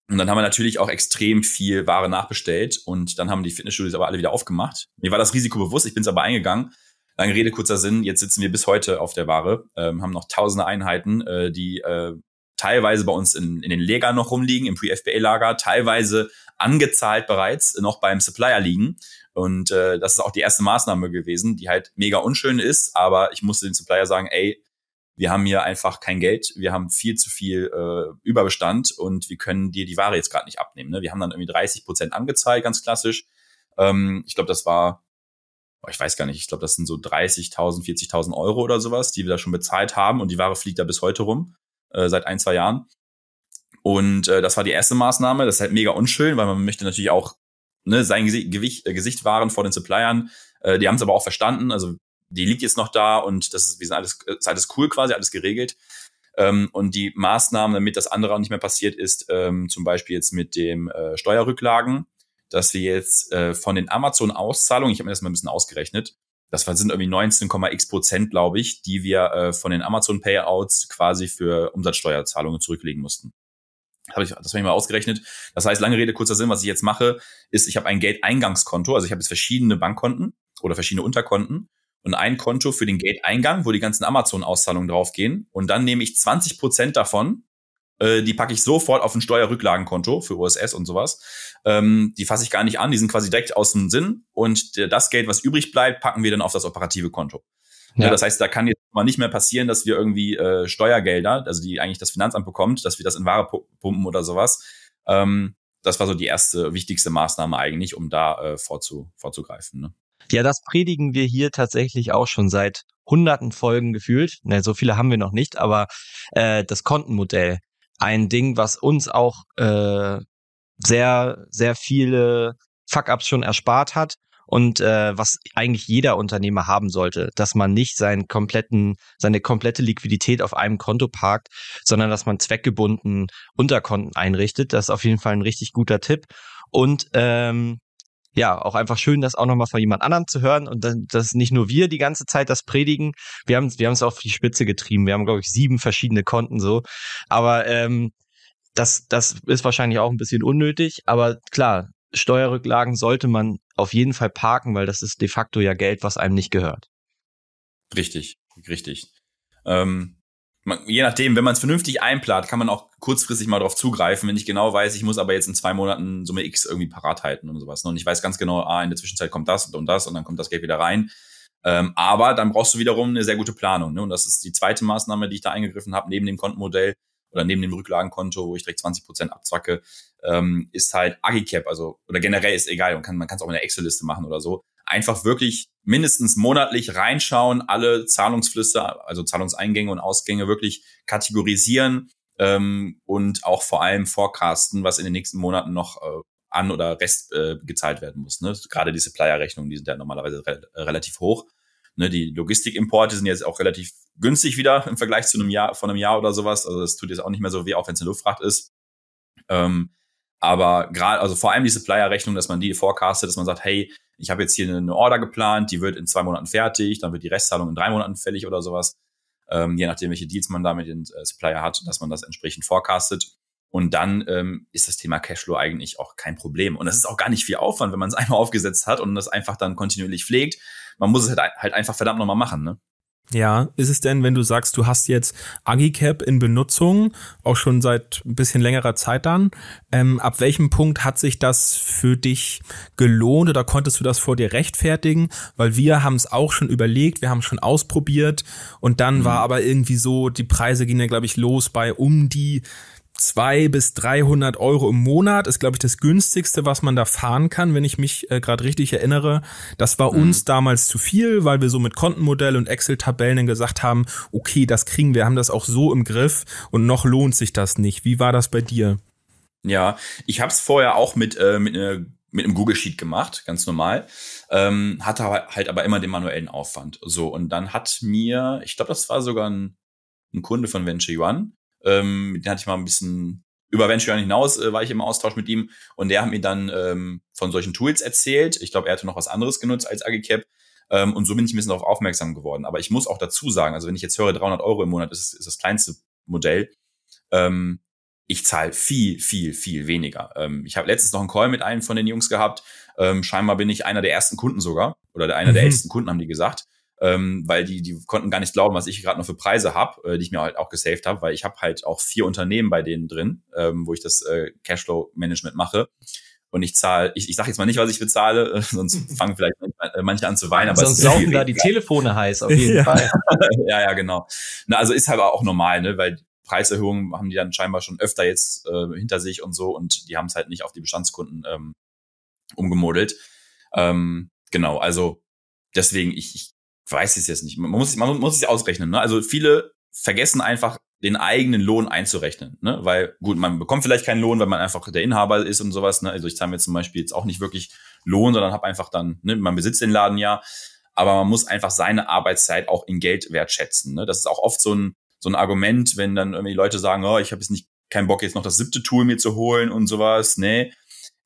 und dann haben wir natürlich auch extrem viel Ware nachbestellt und dann haben die Fitnessstudios aber alle wieder aufgemacht. Mir war das Risiko bewusst, ich bin es aber eingegangen. Lange Rede, kurzer Sinn, jetzt sitzen wir bis heute auf der Ware, ähm, haben noch tausende Einheiten, äh, die äh, teilweise bei uns in, in den Legern noch rumliegen, im Pre-FBA-Lager, teilweise angezahlt bereits noch beim Supplier liegen. Und äh, das ist auch die erste Maßnahme gewesen, die halt mega unschön ist, aber ich musste den Supplier sagen, ey, wir haben hier einfach kein Geld, wir haben viel zu viel äh, Überbestand und wir können dir die Ware jetzt gerade nicht abnehmen. Ne? Wir haben dann irgendwie 30 Prozent angezahlt, ganz klassisch. Ähm, ich glaube, das war, ich weiß gar nicht, ich glaube, das sind so 30.000, 40.000 Euro oder sowas, die wir da schon bezahlt haben und die Ware fliegt da bis heute rum, äh, seit ein, zwei Jahren. Und äh, das war die erste Maßnahme. Das ist halt mega unschön, weil man möchte natürlich auch ne, sein Gesicht, Gewicht, äh, Gesicht wahren vor den Suppliern. Äh, die haben es aber auch verstanden. Also die liegt jetzt noch da und das ist, wir sind alles, ist alles cool quasi, alles geregelt. Ähm, und die Maßnahmen, damit das andere auch nicht mehr passiert ist, ähm, zum Beispiel jetzt mit dem äh, Steuerrücklagen, dass wir jetzt äh, von den Amazon-Auszahlungen, ich habe mir das mal ein bisschen ausgerechnet, das sind irgendwie 19,x Prozent, glaube ich, die wir äh, von den Amazon-Payouts quasi für Umsatzsteuerzahlungen zurücklegen mussten habe ich, das habe ich mal ausgerechnet. Das heißt, lange Rede, kurzer Sinn, was ich jetzt mache, ist, ich habe ein Geldeingangskonto, also ich habe jetzt verschiedene Bankkonten oder verschiedene Unterkonten und ein Konto für den Geldeingang, wo die ganzen Amazon-Auszahlungen draufgehen. Und dann nehme ich 20 Prozent davon, äh, die packe ich sofort auf ein Steuerrücklagenkonto für USS und sowas. Ähm, die fasse ich gar nicht an, die sind quasi direkt aus dem Sinn. Und das Geld, was übrig bleibt, packen wir dann auf das operative Konto. Ja. Das heißt, da kann jetzt mal nicht mehr passieren, dass wir irgendwie äh, Steuergelder, also die eigentlich das Finanzamt bekommt, dass wir das in Ware pumpen oder sowas. Ähm, das war so die erste wichtigste Maßnahme eigentlich, um da äh, vorzu, vorzugreifen. Ne? Ja, das predigen wir hier tatsächlich auch schon seit hunderten Folgen gefühlt. Ne, so viele haben wir noch nicht, aber äh, das Kontenmodell, ein Ding, was uns auch äh, sehr, sehr viele Fuck-ups schon erspart hat und äh, was eigentlich jeder Unternehmer haben sollte, dass man nicht seinen kompletten, seine komplette Liquidität auf einem Konto parkt, sondern dass man zweckgebunden Unterkonten einrichtet. Das ist auf jeden Fall ein richtig guter Tipp. Und ähm, ja, auch einfach schön, das auch nochmal von jemand anderem zu hören und dass nicht nur wir die ganze Zeit das predigen. Wir haben wir haben es auf die Spitze getrieben. Wir haben, glaube ich, sieben verschiedene Konten so. Aber ähm, das, das ist wahrscheinlich auch ein bisschen unnötig. Aber klar, Steuerrücklagen sollte man auf jeden Fall parken, weil das ist de facto ja Geld, was einem nicht gehört. Richtig, richtig. Ähm, man, je nachdem, wenn man es vernünftig einplant, kann man auch kurzfristig mal darauf zugreifen, wenn ich genau weiß, ich muss aber jetzt in zwei Monaten Summe X irgendwie parat halten und sowas. Ne? Und ich weiß ganz genau, ah, in der Zwischenzeit kommt das und das und dann kommt das Geld wieder rein. Ähm, aber dann brauchst du wiederum eine sehr gute Planung. Ne? Und das ist die zweite Maßnahme, die ich da eingegriffen habe, neben dem Kontenmodell oder neben dem Rücklagenkonto, wo ich direkt 20 Prozent abzwacke, ähm, ist halt Agicap, also oder generell ist egal, man kann man kann es auch in der Excel-Liste machen oder so. Einfach wirklich mindestens monatlich reinschauen, alle Zahlungsflüsse, also Zahlungseingänge und Ausgänge wirklich kategorisieren ähm, und auch vor allem forecasten, was in den nächsten Monaten noch äh, an oder Rest äh, gezahlt werden muss. Ne? Gerade die Supplier-Rechnungen, die sind ja normalerweise re relativ hoch. Ne, die Logistikimporte sind jetzt auch relativ günstig wieder im Vergleich zu einem Jahr, von einem Jahr oder sowas. Also das tut jetzt auch nicht mehr so weh, auch wenn es eine Luftfracht ist. Ähm, aber gerade, also vor allem die Supplier-Rechnung, dass man die forecastet, dass man sagt, hey, ich habe jetzt hier eine Order geplant, die wird in zwei Monaten fertig, dann wird die Restzahlung in drei Monaten fällig oder sowas. Ähm, je nachdem, welche Deals man da mit den äh, Supplier hat, dass man das entsprechend forecastet. Und dann ähm, ist das Thema Cashflow eigentlich auch kein Problem. Und das ist auch gar nicht viel Aufwand, wenn man es einmal aufgesetzt hat und das einfach dann kontinuierlich pflegt man muss es halt, halt einfach verdammt nochmal machen, ne? Ja, ist es denn, wenn du sagst, du hast jetzt Agicap in Benutzung, auch schon seit ein bisschen längerer Zeit dann, ähm, ab welchem Punkt hat sich das für dich gelohnt oder konntest du das vor dir rechtfertigen? Weil wir haben es auch schon überlegt, wir haben schon ausprobiert und dann mhm. war aber irgendwie so, die Preise gingen ja, glaube ich, los bei um die zwei bis 300 Euro im Monat ist, glaube ich, das günstigste, was man da fahren kann, wenn ich mich äh, gerade richtig erinnere. Das war mhm. uns damals zu viel, weil wir so mit Kontenmodell und Excel-Tabellen gesagt haben, okay, das kriegen wir, haben das auch so im Griff und noch lohnt sich das nicht. Wie war das bei dir? Ja, ich habe es vorher auch mit, äh, mit, äh, mit einem Google Sheet gemacht, ganz normal. Ähm, hatte halt aber immer den manuellen Aufwand. So, und dann hat mir, ich glaube, das war sogar ein, ein Kunde von Venture One, ähm, mit dem hatte ich mal ein bisschen über Venture hinaus äh, war ich im Austausch mit ihm und der hat mir dann ähm, von solchen Tools erzählt. Ich glaube, er hatte noch was anderes genutzt als Agicap. Ähm, und so bin ich ein bisschen darauf aufmerksam geworden. Aber ich muss auch dazu sagen, also wenn ich jetzt höre, 300 Euro im Monat ist, ist das kleinste Modell. Ähm, ich zahle viel, viel, viel weniger. Ähm, ich habe letztens noch einen Call mit einem von den Jungs gehabt. Ähm, scheinbar bin ich einer der ersten Kunden sogar oder einer mhm. der ältesten Kunden, haben die gesagt ähm, weil die, die konnten gar nicht glauben, was ich gerade noch für Preise habe, äh, die ich mir halt auch gesaved habe, weil ich habe halt auch vier Unternehmen bei denen drin, ähm, wo ich das äh, Cashflow-Management mache. Und ich zahle, ich, ich sage jetzt mal nicht, was ich bezahle, äh, sonst fangen vielleicht manche an zu weinen. Aber sonst laufen da die Telefone heiß, auf jeden ja. Fall. ja, ja, genau. Na, also ist halt auch normal, ne, weil Preiserhöhungen haben die dann scheinbar schon öfter jetzt äh, hinter sich und so und die haben es halt nicht auf die Bestandskunden ähm, umgemodelt. Ähm, genau, also deswegen, ich, ich weiß es jetzt nicht. Man muss, man muss es ausrechnen. Ne? Also viele vergessen einfach den eigenen Lohn einzurechnen, ne? weil gut, man bekommt vielleicht keinen Lohn, weil man einfach der Inhaber ist und sowas. Ne? Also ich zahle mir zum Beispiel jetzt auch nicht wirklich Lohn, sondern habe einfach dann, ne, man besitzt den Laden ja, aber man muss einfach seine Arbeitszeit auch in Geld wertschätzen. Ne? Das ist auch oft so ein so ein Argument, wenn dann irgendwie Leute sagen, oh, ich habe jetzt nicht keinen Bock jetzt noch das siebte Tool mir zu holen und sowas. Nee,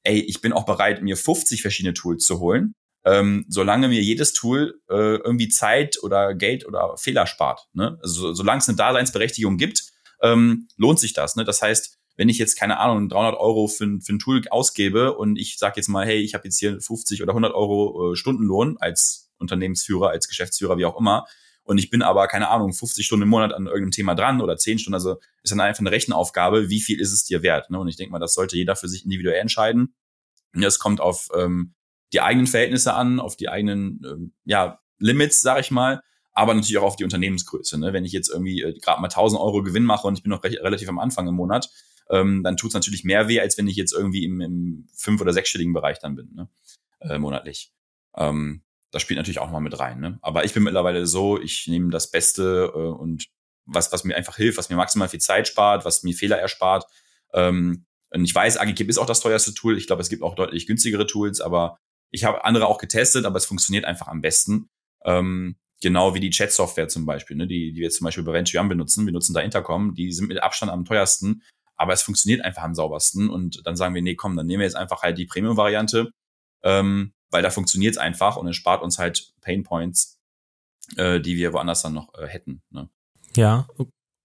ey, ich bin auch bereit, mir 50 verschiedene Tools zu holen ähm, solange mir jedes Tool äh, irgendwie Zeit oder Geld oder Fehler spart. Ne? Also solange es eine Daseinsberechtigung gibt, ähm, lohnt sich das. Ne? Das heißt, wenn ich jetzt keine Ahnung 300 Euro für, für ein Tool ausgebe und ich sage jetzt mal, hey, ich habe jetzt hier 50 oder 100 Euro äh, Stundenlohn als Unternehmensführer, als Geschäftsführer, wie auch immer, und ich bin aber keine Ahnung 50 Stunden im Monat an irgendeinem Thema dran oder 10 Stunden, also ist dann einfach eine Rechenaufgabe, wie viel ist es dir wert? Ne? Und ich denke mal, das sollte jeder für sich individuell entscheiden. Und das kommt auf ähm, die eigenen Verhältnisse an, auf die eigenen ähm, ja, Limits, sag ich mal, aber natürlich auch auf die Unternehmensgröße. Ne? Wenn ich jetzt irgendwie äh, gerade mal 1000 Euro Gewinn mache und ich bin noch re relativ am Anfang im Monat, ähm, dann tut es natürlich mehr weh, als wenn ich jetzt irgendwie im, im fünf- oder sechsstelligen Bereich dann bin, ne? äh, monatlich. Ähm, das spielt natürlich auch nochmal mit rein. Ne? Aber ich bin mittlerweile so, ich nehme das Beste äh, und was, was mir einfach hilft, was mir maximal viel Zeit spart, was mir Fehler erspart. Ähm, und ich weiß, Agikip ist auch das teuerste Tool. Ich glaube, es gibt auch deutlich günstigere Tools, aber ich habe andere auch getestet, aber es funktioniert einfach am besten. Ähm, genau wie die Chat-Software zum Beispiel, ne, die, die wir zum Beispiel bei Venture benutzen. Wir nutzen da Intercom, die sind mit Abstand am teuersten, aber es funktioniert einfach am saubersten. Und dann sagen wir, nee, komm, dann nehmen wir jetzt einfach halt die Premium-Variante, ähm, weil da funktioniert es einfach und es spart uns halt Pain Points, äh, die wir woanders dann noch äh, hätten. Ne? Ja,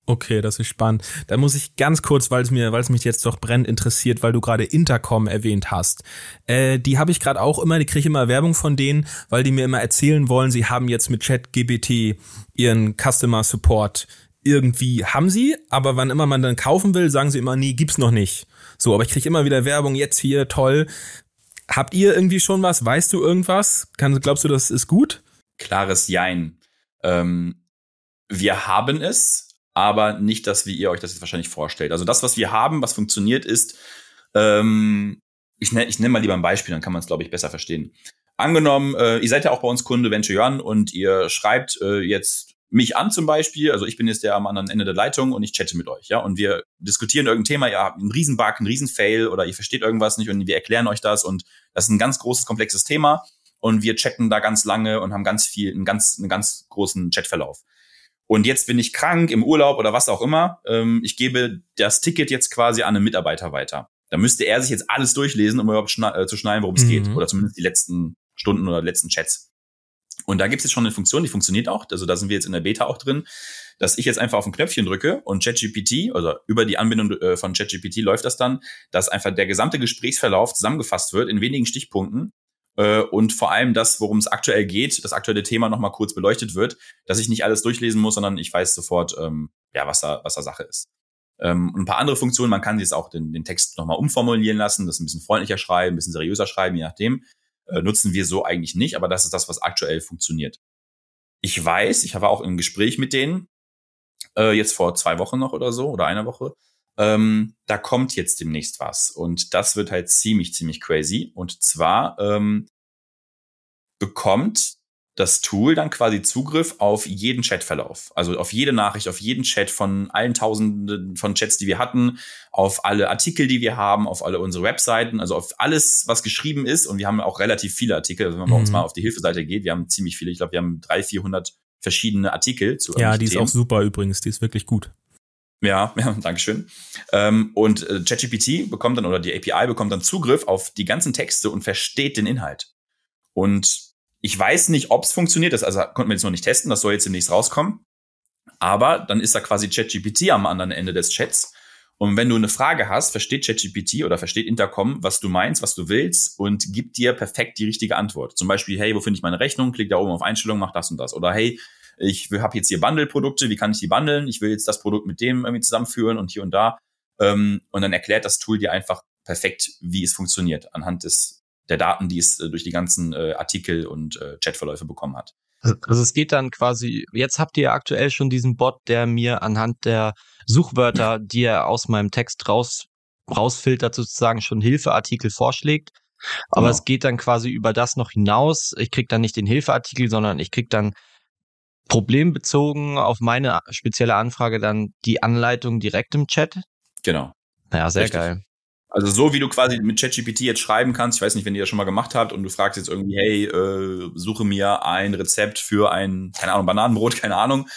Okay, das ist spannend. Da muss ich ganz kurz, weil es mir, weil es mich jetzt doch brennend interessiert, weil du gerade Intercom erwähnt hast. Äh, die habe ich gerade auch immer, die kriege ich immer Werbung von denen, weil die mir immer erzählen wollen, sie haben jetzt mit ChatGBT ihren Customer Support irgendwie haben sie, aber wann immer man dann kaufen will, sagen sie immer, nee, gibt's noch nicht. So, aber ich kriege immer wieder Werbung, jetzt hier, toll. Habt ihr irgendwie schon was? Weißt du irgendwas? Kann, glaubst du, das ist gut? klares Jein. Ähm, wir haben es, aber nicht das, wie ihr euch das jetzt wahrscheinlich vorstellt. Also das, was wir haben, was funktioniert, ist, ähm, ich nenne ich nenn mal lieber ein Beispiel, dann kann man es, glaube ich, besser verstehen. Angenommen, äh, ihr seid ja auch bei uns Kunde Venture One und ihr schreibt äh, jetzt mich an zum Beispiel, also ich bin jetzt der am anderen Ende der Leitung und ich chatte mit euch, ja, und wir diskutieren irgendein Thema, ihr habt einen Riesenbug, einen Riesenfail oder ihr versteht irgendwas nicht und wir erklären euch das und das ist ein ganz großes, komplexes Thema und wir chatten da ganz lange und haben ganz viel, einen ganz, einen ganz großen Chatverlauf. Und jetzt bin ich krank, im Urlaub oder was auch immer. Ähm, ich gebe das Ticket jetzt quasi an einen Mitarbeiter weiter. Da müsste er sich jetzt alles durchlesen, um überhaupt schna äh, zu schneiden, worum es mhm. geht. Oder zumindest die letzten Stunden oder letzten Chats. Und da gibt es jetzt schon eine Funktion, die funktioniert auch. Also da sind wir jetzt in der Beta auch drin, dass ich jetzt einfach auf ein Knöpfchen drücke und ChatGPT, also über die Anbindung äh, von ChatGPT läuft das dann, dass einfach der gesamte Gesprächsverlauf zusammengefasst wird in wenigen Stichpunkten äh, und vor allem das, worum es aktuell geht, das aktuelle Thema nochmal kurz beleuchtet wird, dass ich nicht alles durchlesen muss, sondern ich weiß sofort, ähm, ja, was da, was da Sache ist. Ähm, und ein paar andere Funktionen, man kann jetzt auch den, den Text nochmal umformulieren lassen, das ein bisschen freundlicher schreiben, ein bisschen seriöser schreiben, je nachdem. Äh, nutzen wir so eigentlich nicht, aber das ist das, was aktuell funktioniert. Ich weiß, ich war auch im Gespräch mit denen, äh, jetzt vor zwei Wochen noch oder so, oder einer Woche, ähm, da kommt jetzt demnächst was. Und das wird halt ziemlich, ziemlich crazy. Und zwar ähm, bekommt das Tool dann quasi Zugriff auf jeden Chatverlauf. Also auf jede Nachricht, auf jeden Chat von allen Tausenden von Chats, die wir hatten, auf alle Artikel, die wir haben, auf alle unsere Webseiten, also auf alles, was geschrieben ist. Und wir haben auch relativ viele Artikel. Also wenn man mhm. bei uns mal auf die Hilfeseite geht, wir haben ziemlich viele. Ich glaube, wir haben drei, vierhundert verschiedene Artikel zu Ja, die ist Themen. auch super übrigens. Die ist wirklich gut. Ja, ja, Dankeschön. Ähm, und äh, ChatGPT bekommt dann oder die API bekommt dann Zugriff auf die ganzen Texte und versteht den Inhalt. Und ich weiß nicht, ob es funktioniert. Das also konnten wir jetzt noch nicht testen. Das soll jetzt demnächst rauskommen. Aber dann ist da quasi ChatGPT am anderen Ende des Chats. Und wenn du eine Frage hast, versteht ChatGPT oder versteht Intercom, was du meinst, was du willst und gibt dir perfekt die richtige Antwort. Zum Beispiel, hey, wo finde ich meine Rechnung? Klick da oben auf Einstellungen, mach das und das. Oder hey, ich habe jetzt hier Bundle-Produkte, wie kann ich die bundeln? Ich will jetzt das Produkt mit dem irgendwie zusammenführen und hier und da. Ähm, und dann erklärt das Tool dir einfach perfekt, wie es funktioniert, anhand des, der Daten, die es äh, durch die ganzen äh, Artikel und äh, Chatverläufe bekommen hat. Also es geht dann quasi, jetzt habt ihr aktuell schon diesen Bot, der mir anhand der Suchwörter, die er aus meinem Text raus, rausfiltert, sozusagen schon Hilfeartikel vorschlägt. Aber genau. es geht dann quasi über das noch hinaus. Ich krieg dann nicht den Hilfeartikel, sondern ich krieg dann problembezogen auf meine spezielle Anfrage dann die Anleitung direkt im Chat. Genau. Ja, sehr Richtig. geil. Also so wie du quasi mit ChatGPT jetzt schreiben kannst, ich weiß nicht, wenn ihr das schon mal gemacht habt und du fragst jetzt irgendwie, hey, äh, suche mir ein Rezept für ein, keine Ahnung, Bananenbrot, keine Ahnung.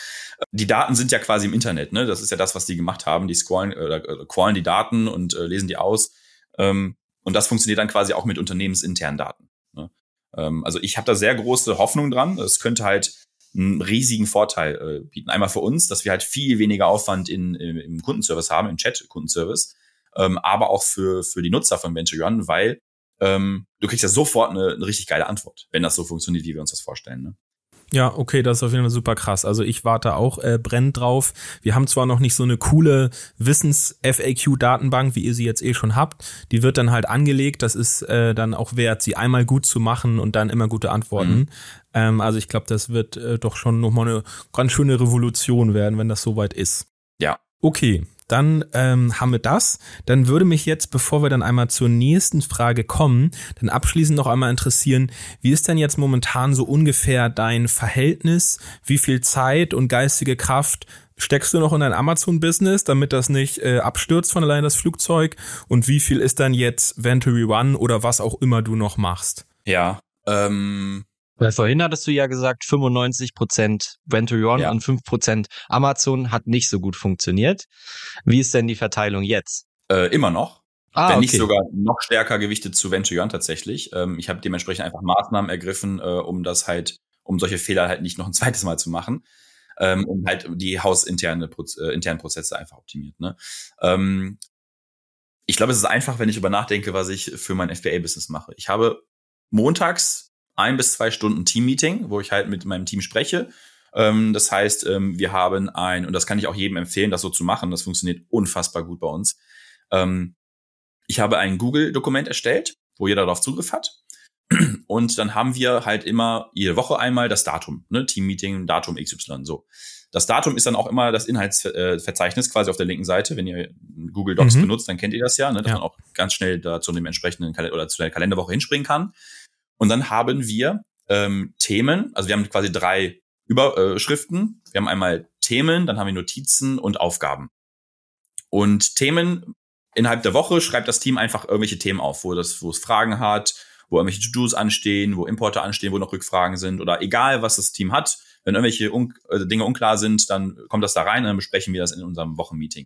Die Daten sind ja quasi im Internet, ne? Das ist ja das, was die gemacht haben. Die scrollen oder äh, crawlen die Daten und äh, lesen die aus. Ähm, und das funktioniert dann quasi auch mit unternehmensinternen Daten. Ne? Ähm, also ich habe da sehr große Hoffnung dran. Es könnte halt einen riesigen Vorteil äh, bieten. Einmal für uns, dass wir halt viel weniger Aufwand in, im, im Kundenservice haben, im Chat-Kundenservice, ähm, aber auch für, für die Nutzer von Venture Run, weil ähm, du kriegst ja sofort eine, eine richtig geile Antwort, wenn das so funktioniert, wie wir uns das vorstellen. Ne? Ja, okay, das ist auf jeden Fall super krass. Also ich warte auch äh, brennend drauf. Wir haben zwar noch nicht so eine coole Wissens-FAQ-Datenbank, wie ihr sie jetzt eh schon habt. Die wird dann halt angelegt. Das ist äh, dann auch wert, sie einmal gut zu machen und dann immer gute Antworten. Mhm. Ähm, also ich glaube, das wird äh, doch schon nochmal eine ganz schöne Revolution werden, wenn das soweit ist. Ja. Okay, dann ähm, haben wir das. Dann würde mich jetzt, bevor wir dann einmal zur nächsten Frage kommen, dann abschließend noch einmal interessieren, wie ist denn jetzt momentan so ungefähr dein Verhältnis? Wie viel Zeit und geistige Kraft steckst du noch in dein Amazon-Business, damit das nicht äh, abstürzt von allein das Flugzeug? Und wie viel ist dann jetzt Venturi One oder was auch immer du noch machst? Ja, ähm, weil vorhin hattest du ja gesagt, 95 Prozent Venturion ja. und 5 Prozent Amazon hat nicht so gut funktioniert. Wie ist denn die Verteilung jetzt? Äh, immer noch. Ah, Wenn okay. nicht sogar noch stärker gewichtet zu Venturion tatsächlich. Ähm, ich habe dementsprechend einfach Maßnahmen ergriffen, äh, um das halt, um solche Fehler halt nicht noch ein zweites Mal zu machen. Ähm, und halt die hausinterne Proz äh, internen Prozesse einfach optimiert. Ne? Ähm, ich glaube, es ist einfach, wenn ich über nachdenke, was ich für mein FBA-Business mache. Ich habe montags ein bis zwei Stunden Team-Meeting, wo ich halt mit meinem Team spreche. Ähm, das heißt, ähm, wir haben ein, und das kann ich auch jedem empfehlen, das so zu machen, das funktioniert unfassbar gut bei uns. Ähm, ich habe ein Google-Dokument erstellt, wo jeder darauf Zugriff hat. Und dann haben wir halt immer jede Woche einmal das Datum, ne? Teammeeting, Datum XY, so. Das Datum ist dann auch immer das Inhaltsverzeichnis quasi auf der linken Seite. Wenn ihr Google Docs mhm. benutzt, dann kennt ihr das ja, ne? dass ja. man auch ganz schnell da zu dem entsprechenden Kal oder zu der Kalenderwoche hinspringen kann. Und dann haben wir ähm, Themen, also wir haben quasi drei Überschriften. Wir haben einmal Themen, dann haben wir Notizen und Aufgaben. Und Themen innerhalb der Woche schreibt das Team einfach irgendwelche Themen auf, wo das, wo es Fragen hat, wo irgendwelche To-Dos anstehen, wo Importe anstehen, wo noch Rückfragen sind oder egal, was das Team hat. Wenn irgendwelche un äh, Dinge unklar sind, dann kommt das da rein und dann besprechen wir das in unserem Wochenmeeting.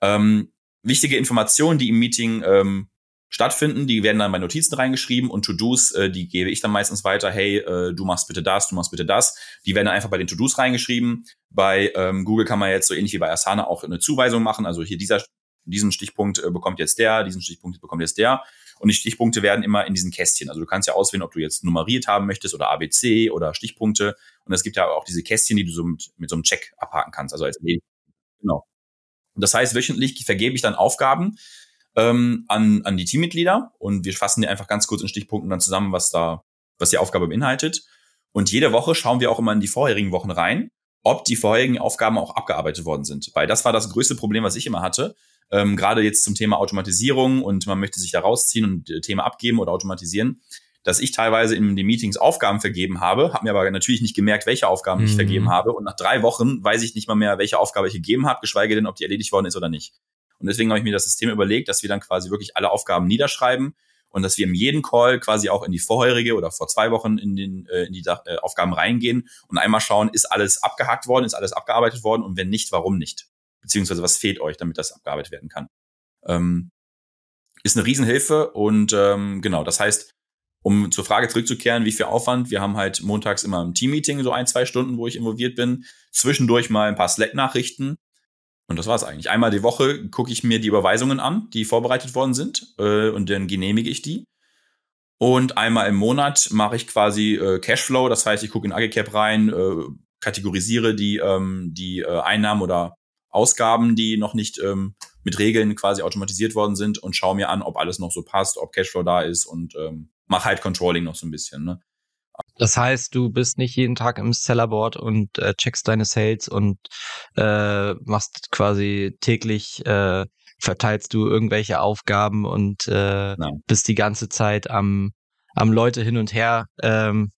Ähm, wichtige Informationen, die im Meeting ähm, stattfinden, die werden dann bei Notizen reingeschrieben und To-Dos, äh, die gebe ich dann meistens weiter, hey, äh, du machst bitte das, du machst bitte das. Die werden dann einfach bei den To-Dos reingeschrieben. Bei ähm, Google kann man jetzt so ähnlich wie bei Asana auch eine Zuweisung machen. Also hier dieser, diesen Stichpunkt äh, bekommt jetzt der, diesen Stichpunkt bekommt jetzt der. Und die Stichpunkte werden immer in diesen Kästchen. Also du kannst ja auswählen, ob du jetzt nummeriert haben möchtest oder ABC oder Stichpunkte. Und es gibt ja auch diese Kästchen, die du so mit, mit so einem Check abhaken kannst. Also als genau. Das heißt, wöchentlich vergebe ich dann Aufgaben ähm, an, an die Teammitglieder und wir fassen die einfach ganz kurz in Stichpunkten dann zusammen, was da, was die Aufgabe beinhaltet. Und jede Woche schauen wir auch immer in die vorherigen Wochen rein, ob die vorherigen Aufgaben auch abgearbeitet worden sind. Weil das war das größte Problem, was ich immer hatte ähm, gerade jetzt zum Thema Automatisierung und man möchte sich da rausziehen und äh, Thema abgeben oder automatisieren, dass ich teilweise in den Meetings Aufgaben vergeben habe, habe mir aber natürlich nicht gemerkt, welche Aufgaben mhm. ich vergeben habe und nach drei Wochen weiß ich nicht mal mehr, welche Aufgabe ich gegeben habe, geschweige denn, ob die erledigt worden ist oder nicht. Und deswegen habe ich mir das System überlegt, dass wir dann quasi wirklich alle Aufgaben niederschreiben und dass wir in jedem Call quasi auch in die vorherige oder vor zwei Wochen in, den, äh, in die äh, Aufgaben reingehen und einmal schauen, ist alles abgehakt worden, ist alles abgearbeitet worden und wenn nicht, warum nicht beziehungsweise was fehlt euch, damit das abgearbeitet werden kann. Ähm, ist eine Riesenhilfe und ähm, genau, das heißt, um zur Frage zurückzukehren, wie viel Aufwand, wir haben halt montags immer ein Teammeeting, so ein, zwei Stunden, wo ich involviert bin, zwischendurch mal ein paar Slack-Nachrichten und das war's eigentlich. Einmal die Woche gucke ich mir die Überweisungen an, die vorbereitet worden sind äh, und dann genehmige ich die. Und einmal im Monat mache ich quasi äh, Cashflow, das heißt, ich gucke in Agicap rein, äh, kategorisiere die, ähm, die äh, Einnahmen oder Ausgaben, die noch nicht ähm, mit Regeln quasi automatisiert worden sind und schaue mir an, ob alles noch so passt, ob Cashflow da ist und ähm, mache halt Controlling noch so ein bisschen. Ne? Das heißt, du bist nicht jeden Tag im Sellerboard und äh, checkst deine Sales und äh, machst quasi täglich, äh, verteilst du irgendwelche Aufgaben und äh, bist die ganze Zeit am, am Leute hin und her ähm,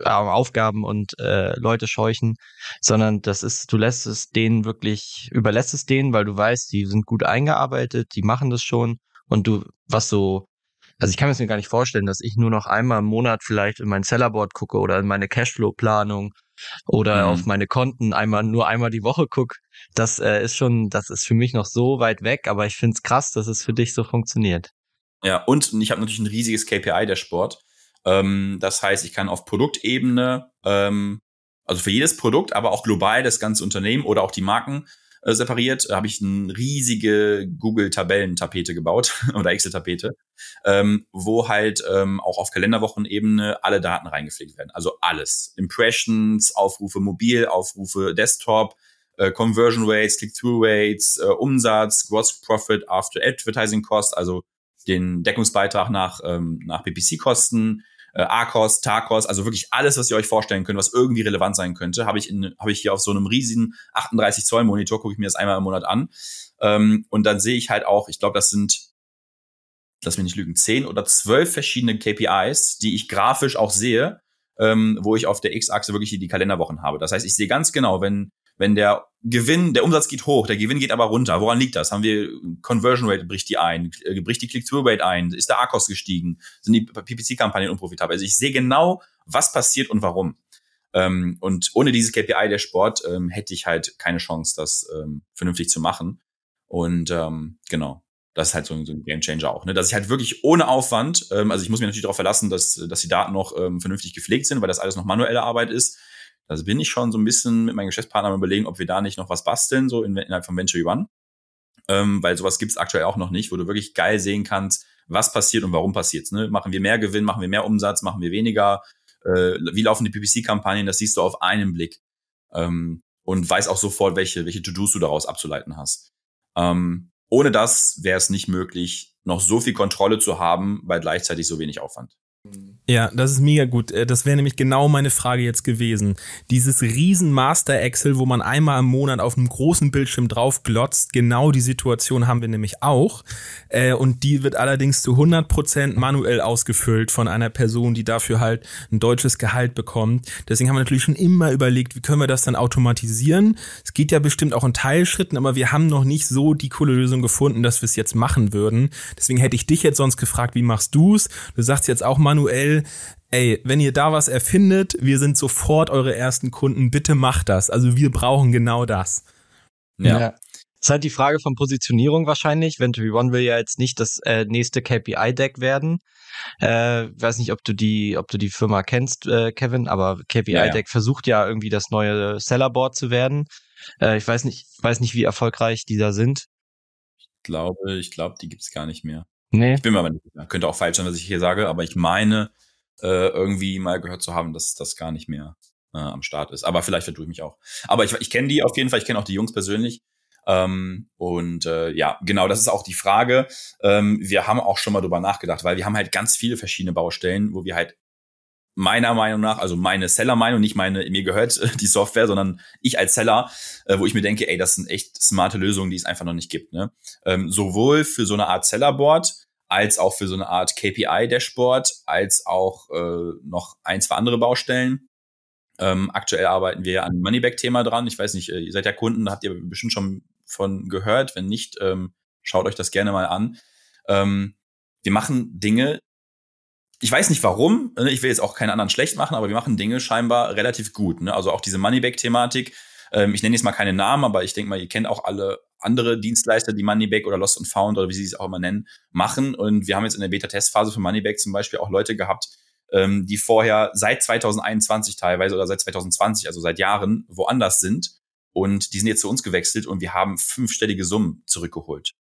äh, Aufgaben und äh, Leute scheuchen, sondern das ist, du lässt es denen wirklich, überlässt es denen, weil du weißt, die sind gut eingearbeitet, die machen das schon und du, was so, also ich kann mir das mir gar nicht vorstellen, dass ich nur noch einmal im Monat vielleicht in mein Sellerboard gucke oder in meine Cashflow-Planung oder mhm. auf meine Konten einmal nur einmal die Woche gucke. Das äh, ist schon, das ist für mich noch so weit weg, aber ich finde es krass, dass es für dich so funktioniert. Ja, und ich habe natürlich ein riesiges KPI der Sport. Ähm, das heißt, ich kann auf Produktebene, ähm, also für jedes Produkt, aber auch global das ganze Unternehmen oder auch die Marken äh, separiert, habe ich eine riesige Google-Tabellentapete gebaut oder Excel-Tapete, ähm, wo halt ähm, auch auf Kalenderwochenebene alle Daten reingepflegt werden. Also alles. Impressions, Aufrufe mobil, Aufrufe Desktop, äh, Conversion Rates, Click-Through Rates, äh, Umsatz, Gross Profit after Advertising Cost, also den Deckungsbeitrag nach, ähm, nach PPC-Kosten, äh, ARCOS, TARCOS, also wirklich alles, was ihr euch vorstellen könnt, was irgendwie relevant sein könnte, habe ich, in, hab ich hier auf so einem riesigen 38 Zoll Monitor, gucke ich mir das einmal im Monat an. Ähm, und dann sehe ich halt auch, ich glaube, das sind, lass mich nicht lügen, 10 oder 12 verschiedene KPIs, die ich grafisch auch sehe, ähm, wo ich auf der X-Achse wirklich die Kalenderwochen habe. Das heißt, ich sehe ganz genau, wenn wenn der Gewinn, der Umsatz geht hoch, der Gewinn geht aber runter. Woran liegt das? Haben wir Conversion Rate bricht die ein, äh, bricht die Click-Through Rate ein, ist der ARCOS gestiegen, sind die PPC-Kampagnen unprofitabel? Also ich sehe genau, was passiert und warum. Ähm, und ohne dieses KPI der Sport ähm, hätte ich halt keine Chance, das ähm, vernünftig zu machen. Und ähm, genau, das ist halt so ein, so ein Game Changer auch, ne? Dass ich halt wirklich ohne Aufwand, ähm, also ich muss mich natürlich darauf verlassen, dass, dass die Daten noch ähm, vernünftig gepflegt sind, weil das alles noch manuelle Arbeit ist. Also bin ich schon so ein bisschen mit meinem Geschäftspartner am überlegen, ob wir da nicht noch was basteln, so in, innerhalb von Venture One. Ähm, weil sowas gibt's aktuell auch noch nicht, wo du wirklich geil sehen kannst, was passiert und warum passiert's. Ne? Machen wir mehr Gewinn, machen wir mehr Umsatz, machen wir weniger, äh, wie laufen die PPC-Kampagnen, das siehst du auf einen Blick. Ähm, und weiß auch sofort, welche, welche To-Dos du daraus abzuleiten hast. Ähm, ohne das wäre es nicht möglich, noch so viel Kontrolle zu haben bei gleichzeitig so wenig Aufwand. Ja, das ist mega gut. Äh, das wäre nämlich genau meine Frage jetzt gewesen. Dieses riesen Master Excel, wo man einmal im Monat auf einem großen Bildschirm drauf glotzt, genau die Situation haben wir nämlich auch. Äh, und die wird allerdings zu 100 Prozent manuell ausgefüllt von einer Person, die dafür halt ein deutsches Gehalt bekommt. Deswegen haben wir natürlich schon immer überlegt, wie können wir das dann automatisieren. Es geht ja bestimmt auch in Teilschritten, aber wir haben noch nicht so die coole Lösung gefunden, dass wir es jetzt machen würden. Deswegen hätte ich dich jetzt sonst gefragt, wie machst du's? Du sagst jetzt auch manuell, ey, wenn ihr da was erfindet, wir sind sofort eure ersten Kunden, bitte macht das. Also wir brauchen genau das. Ja. ja. Das ist halt die Frage von Positionierung wahrscheinlich. Venturi One will ja jetzt nicht das äh, nächste KPI-Deck werden. Äh, weiß nicht, ob du die, ob du die Firma kennst, äh, Kevin, aber KPI-Deck ja, ja. versucht ja irgendwie das neue Sellerboard zu werden. Äh, ich weiß nicht, weiß nicht, wie erfolgreich die da sind. Ich glaube, ich glaube, die gibt's gar nicht mehr. Nee. Ich bin mir aber nicht sicher. Könnte auch falsch sein, was ich hier sage, aber ich meine, äh, irgendwie mal gehört zu haben, dass das gar nicht mehr äh, am Start ist. Aber vielleicht vertue ich mich auch. Aber ich, ich kenne die auf jeden Fall, ich kenne auch die Jungs persönlich. Ähm, und äh, ja, genau, das ist auch die Frage. Ähm, wir haben auch schon mal drüber nachgedacht, weil wir haben halt ganz viele verschiedene Baustellen, wo wir halt meiner Meinung nach, also meine Seller-Meinung, nicht meine, mir gehört die Software, sondern ich als Seller, äh, wo ich mir denke, ey, das sind echt smarte Lösungen, die es einfach noch nicht gibt. Ne? Ähm, sowohl für so eine Art Sellerboard, als auch für so eine Art KPI-Dashboard, als auch äh, noch ein, zwei andere Baustellen. Ähm, aktuell arbeiten wir an Moneyback-Thema dran. Ich weiß nicht, äh, ihr seid ja Kunden, habt ihr bestimmt schon von gehört. Wenn nicht, ähm, schaut euch das gerne mal an. Ähm, wir machen Dinge, ich weiß nicht warum, ne, ich will jetzt auch keine anderen schlecht machen, aber wir machen Dinge scheinbar relativ gut. Ne? Also auch diese Moneyback-Thematik. Ähm, ich nenne jetzt mal keine Namen, aber ich denke mal, ihr kennt auch alle andere Dienstleister, die Moneyback oder Lost and Found oder wie sie es auch immer nennen, machen. Und wir haben jetzt in der Beta-Testphase für Moneyback zum Beispiel auch Leute gehabt, ähm, die vorher seit 2021 teilweise oder seit 2020, also seit Jahren, woanders sind. Und die sind jetzt zu uns gewechselt und wir haben fünfstellige Summen zurückgeholt.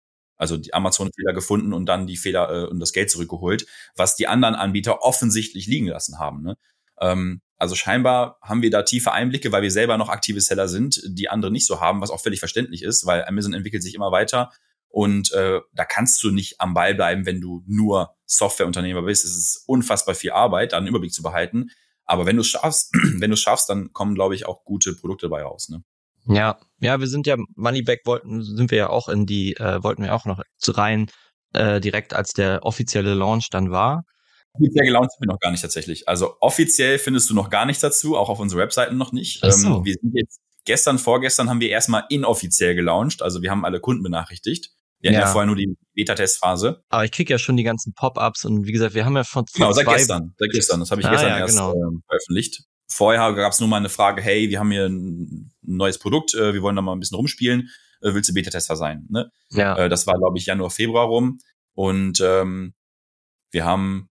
Also die Amazon-Fehler gefunden und dann die Fehler äh, und das Geld zurückgeholt, was die anderen Anbieter offensichtlich liegen lassen haben. Ne? Ähm, also scheinbar haben wir da tiefe Einblicke, weil wir selber noch aktive Seller sind, die andere nicht so haben, was auch völlig verständlich ist, weil Amazon entwickelt sich immer weiter und äh, da kannst du nicht am Ball bleiben, wenn du nur Softwareunternehmer bist. Es ist unfassbar viel Arbeit, da einen Überblick zu behalten. Aber wenn du es schaffst, wenn du es schaffst, dann kommen, glaube ich, auch gute Produkte dabei raus. Ne? Ja, ja, wir sind ja Moneyback wollten, sind wir ja auch in die, äh, wollten wir auch noch zu rein äh, direkt als der offizielle Launch dann war. Offiziell gelaunt sind wir noch gar nicht tatsächlich. Also offiziell findest du noch gar nichts dazu, auch auf unseren Webseiten noch nicht. Ach so. Ähm, wir sind jetzt gestern, vorgestern haben wir erstmal inoffiziell gelauncht. Also wir haben alle Kunden benachrichtigt. Wir hatten ja vorher nur die Beta-Testphase. Aber ich krieg ja schon die ganzen Pop-ups und wie gesagt, wir haben ja von Genau, seit gestern. Seit gestern. Das habe ich ah, gestern ja, erst genau. ähm, veröffentlicht. Vorher gab es nur mal eine Frage, hey, wir haben hier ein neues Produkt, äh, wir wollen da mal ein bisschen rumspielen. Äh, willst du Beta-Tester sein? Ne? Ja. Äh, das war, glaube ich, Januar, Februar rum. Und ähm, wir haben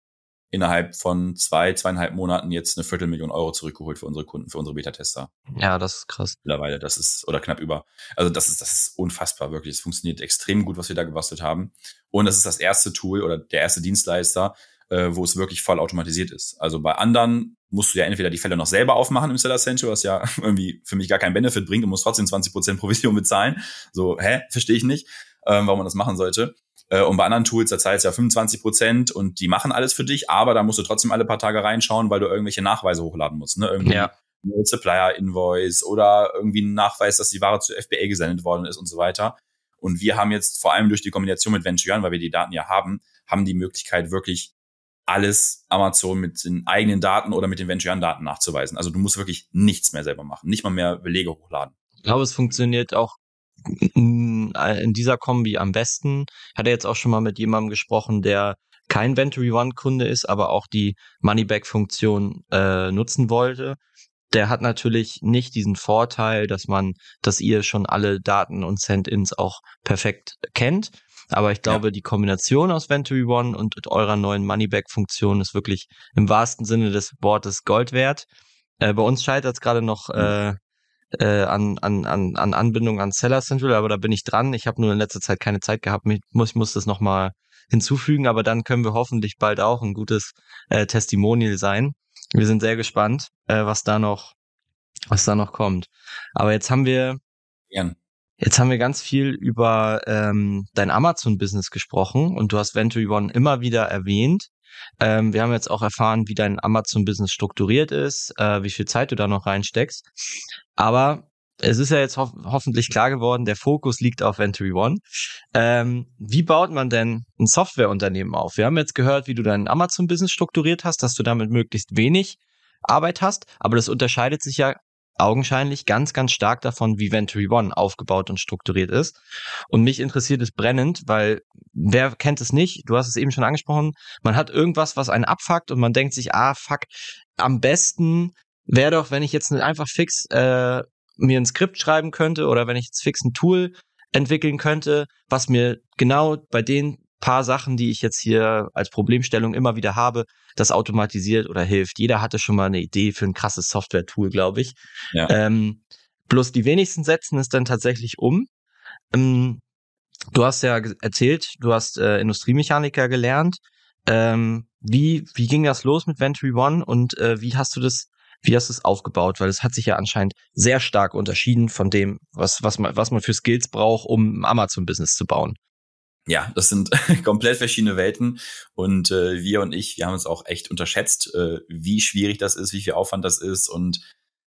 innerhalb von zwei, zweieinhalb Monaten jetzt eine Viertelmillion Euro zurückgeholt für unsere Kunden, für unsere Beta-Tester. Ja, das ist krass. Mittlerweile, das ist, oder knapp über. Also das ist, das ist unfassbar, wirklich. Es funktioniert extrem gut, was wir da gebastelt haben. Und das ist das erste Tool oder der erste Dienstleister, äh, wo es wirklich voll automatisiert ist. Also bei anderen musst du ja entweder die Fälle noch selber aufmachen im Seller Center, was ja irgendwie für mich gar keinen Benefit bringt und musst trotzdem 20% Provision bezahlen. So, hä? Verstehe ich nicht, ähm, warum man das machen sollte. Äh, und bei anderen Tools, da zahlst du ja 25 Prozent und die machen alles für dich, aber da musst du trotzdem alle paar Tage reinschauen, weil du irgendwelche Nachweise hochladen musst. Ne? Irgendwie ja. Supplier-Invoice oder irgendwie ein Nachweis, dass die Ware zu FBA gesendet worden ist und so weiter. Und wir haben jetzt vor allem durch die Kombination mit Venture, weil wir die Daten ja haben, haben die Möglichkeit wirklich alles Amazon mit den eigenen Daten oder mit den Venture-Daten nachzuweisen. Also du musst wirklich nichts mehr selber machen, nicht mal mehr Belege hochladen. Ich glaube, es funktioniert auch in dieser Kombi am besten. Ich hatte jetzt auch schon mal mit jemandem gesprochen, der kein Ventory One Kunde ist, aber auch die Moneyback-Funktion äh, nutzen wollte. Der hat natürlich nicht diesen Vorteil, dass man, dass ihr schon alle Daten und Send-ins auch perfekt kennt. Aber ich glaube, ja. die Kombination aus Ventory One und eurer neuen Moneyback-Funktion ist wirklich im wahrsten Sinne des Wortes Gold wert. Äh, bei uns scheitert es gerade noch mhm. äh, äh, an, an, an, an Anbindung an Seller Central, aber da bin ich dran. Ich habe nur in letzter Zeit keine Zeit gehabt. Ich muss, ich muss das nochmal hinzufügen, aber dann können wir hoffentlich bald auch ein gutes äh, Testimonial sein. Wir sind sehr gespannt, äh, was da noch, was da noch kommt. Aber jetzt haben wir, ja. Jetzt haben wir ganz viel über ähm, dein Amazon-Business gesprochen und du hast Venture One immer wieder erwähnt. Ähm, wir haben jetzt auch erfahren, wie dein Amazon-Business strukturiert ist, äh, wie viel Zeit du da noch reinsteckst. Aber es ist ja jetzt ho hoffentlich klar geworden, der Fokus liegt auf Ventory One. Ähm, wie baut man denn ein Softwareunternehmen auf? Wir haben jetzt gehört, wie du dein Amazon-Business strukturiert hast, dass du damit möglichst wenig Arbeit hast, aber das unterscheidet sich ja augenscheinlich ganz, ganz stark davon, wie Ventory One aufgebaut und strukturiert ist. Und mich interessiert es brennend, weil wer kennt es nicht? Du hast es eben schon angesprochen. Man hat irgendwas, was einen abfuckt und man denkt sich, ah, fuck, am besten wäre doch, wenn ich jetzt einfach fix äh, mir ein Skript schreiben könnte oder wenn ich jetzt fix ein Tool entwickeln könnte, was mir genau bei den paar Sachen, die ich jetzt hier als Problemstellung immer wieder habe, das automatisiert oder hilft. Jeder hatte schon mal eine Idee für ein krasses Software-Tool, glaube ich. Ja. Ähm, bloß die wenigsten setzen es dann tatsächlich um. Ähm, du hast ja erzählt, du hast äh, Industriemechaniker gelernt. Ähm, wie, wie ging das los mit Ventory One und äh, wie hast du das wie hast du es aufgebaut? Weil es hat sich ja anscheinend sehr stark unterschieden von dem, was, was, man, was man für Skills braucht, um Amazon-Business zu bauen. Ja, das sind komplett verschiedene Welten und äh, wir und ich, wir haben uns auch echt unterschätzt, äh, wie schwierig das ist, wie viel Aufwand das ist und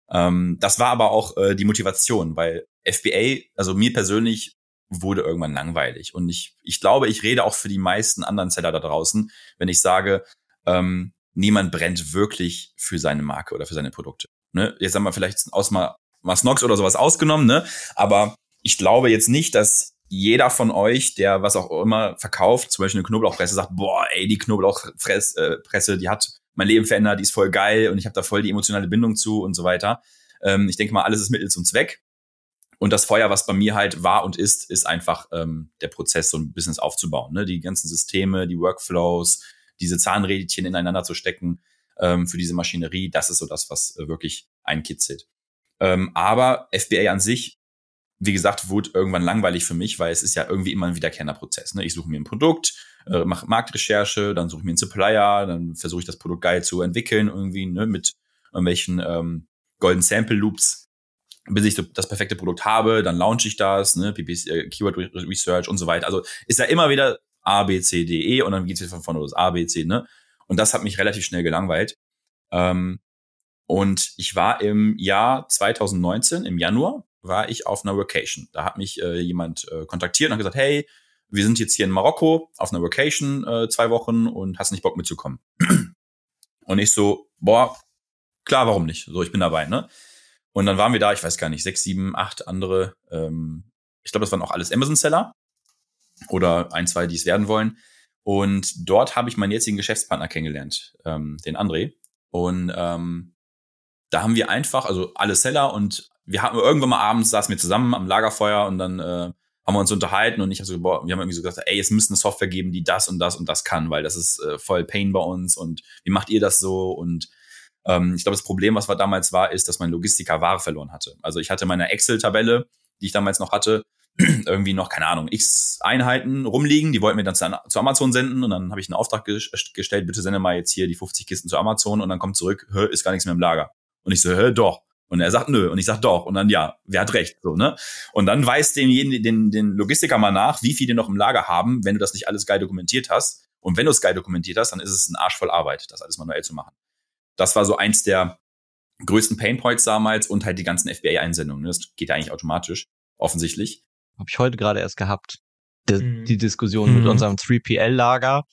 ähm, das war aber auch äh, die Motivation, weil FBA, also mir persönlich wurde irgendwann langweilig und ich, ich glaube, ich rede auch für die meisten anderen Seller da draußen, wenn ich sage, ähm, niemand brennt wirklich für seine Marke oder für seine Produkte. Ne? Jetzt haben wir vielleicht aus mal was Nox oder sowas ausgenommen, ne? Aber ich glaube jetzt nicht, dass jeder von euch, der was auch immer verkauft, zum Beispiel eine Knoblauchpresse, sagt, boah, ey, die Knoblauchpresse, äh, die hat mein Leben verändert, die ist voll geil und ich habe da voll die emotionale Bindung zu und so weiter. Ähm, ich denke mal, alles ist Mittel zum Zweck. Und das Feuer, was bei mir halt war und ist, ist einfach ähm, der Prozess, so ein Business aufzubauen. Ne? Die ganzen Systeme, die Workflows, diese Zahnrädchen ineinander zu stecken ähm, für diese Maschinerie, das ist so das, was äh, wirklich einkitzelt. Ähm, aber FBA an sich, wie gesagt, wurde irgendwann langweilig für mich, weil es ist ja irgendwie immer ein wiederkehrender Prozess. Ne? Ich suche mir ein Produkt, äh, mache Marktrecherche, dann suche ich mir einen Supplier, dann versuche ich das Produkt geil zu entwickeln, irgendwie ne, mit irgendwelchen ähm, Golden Sample Loops, bis ich das perfekte Produkt habe, dann launche ich das, ne, PPC, äh, Keyword Research und so weiter. Also ist ja immer wieder A, B, C, D, E und dann geht's wieder von vorne los. A, B, C, ne? Und das hat mich relativ schnell gelangweilt. Ähm, und ich war im Jahr 2019, im Januar, war ich auf einer Vacation. Da hat mich äh, jemand äh, kontaktiert und hat gesagt, hey, wir sind jetzt hier in Marokko auf einer Vacation äh, zwei Wochen und hast nicht Bock mitzukommen. und ich so, boah, klar, warum nicht? So, ich bin dabei, ne? Und dann waren wir da, ich weiß gar nicht, sechs, sieben, acht andere, ähm, ich glaube, das waren auch alles Amazon-Seller oder ein, zwei, die es werden wollen. Und dort habe ich meinen jetzigen Geschäftspartner kennengelernt, ähm, den André. Und ähm, da haben wir einfach, also alle Seller und wir hatten irgendwann mal abends saßen wir zusammen am Lagerfeuer und dann äh, haben wir uns unterhalten und ich habe so, boah, wir haben irgendwie so gesagt, ey, es müsste eine Software geben, die das und das und das kann, weil das ist äh, voll Pain bei uns und wie macht ihr das so? Und ähm, ich glaube, das Problem, was war damals war, ist, dass mein Logistiker Ware verloren hatte. Also ich hatte meine Excel-Tabelle, die ich damals noch hatte, irgendwie noch, keine Ahnung, x Einheiten rumliegen. Die wollten mir dann zu Amazon senden und dann habe ich einen Auftrag gestellt, bitte sende mal jetzt hier die 50 Kisten zu Amazon und dann kommt zurück, ist gar nichts mehr im Lager. Und ich so, hä, doch. Und er sagt nö. Und ich sag doch. Und dann ja, wer hat recht? So, ne? Und dann weist jeden, den, den Logistiker mal nach, wie viele noch im Lager haben, wenn du das nicht alles geil dokumentiert hast. Und wenn du es geil dokumentiert hast, dann ist es ein Arsch voll Arbeit, das alles manuell zu machen. Das war so eins der größten Painpoints damals und halt die ganzen FBA-Einsendungen. Ne? Das geht ja eigentlich automatisch, offensichtlich. Habe ich heute gerade erst gehabt. Die, mhm. die Diskussion mhm. mit unserem 3PL-Lager.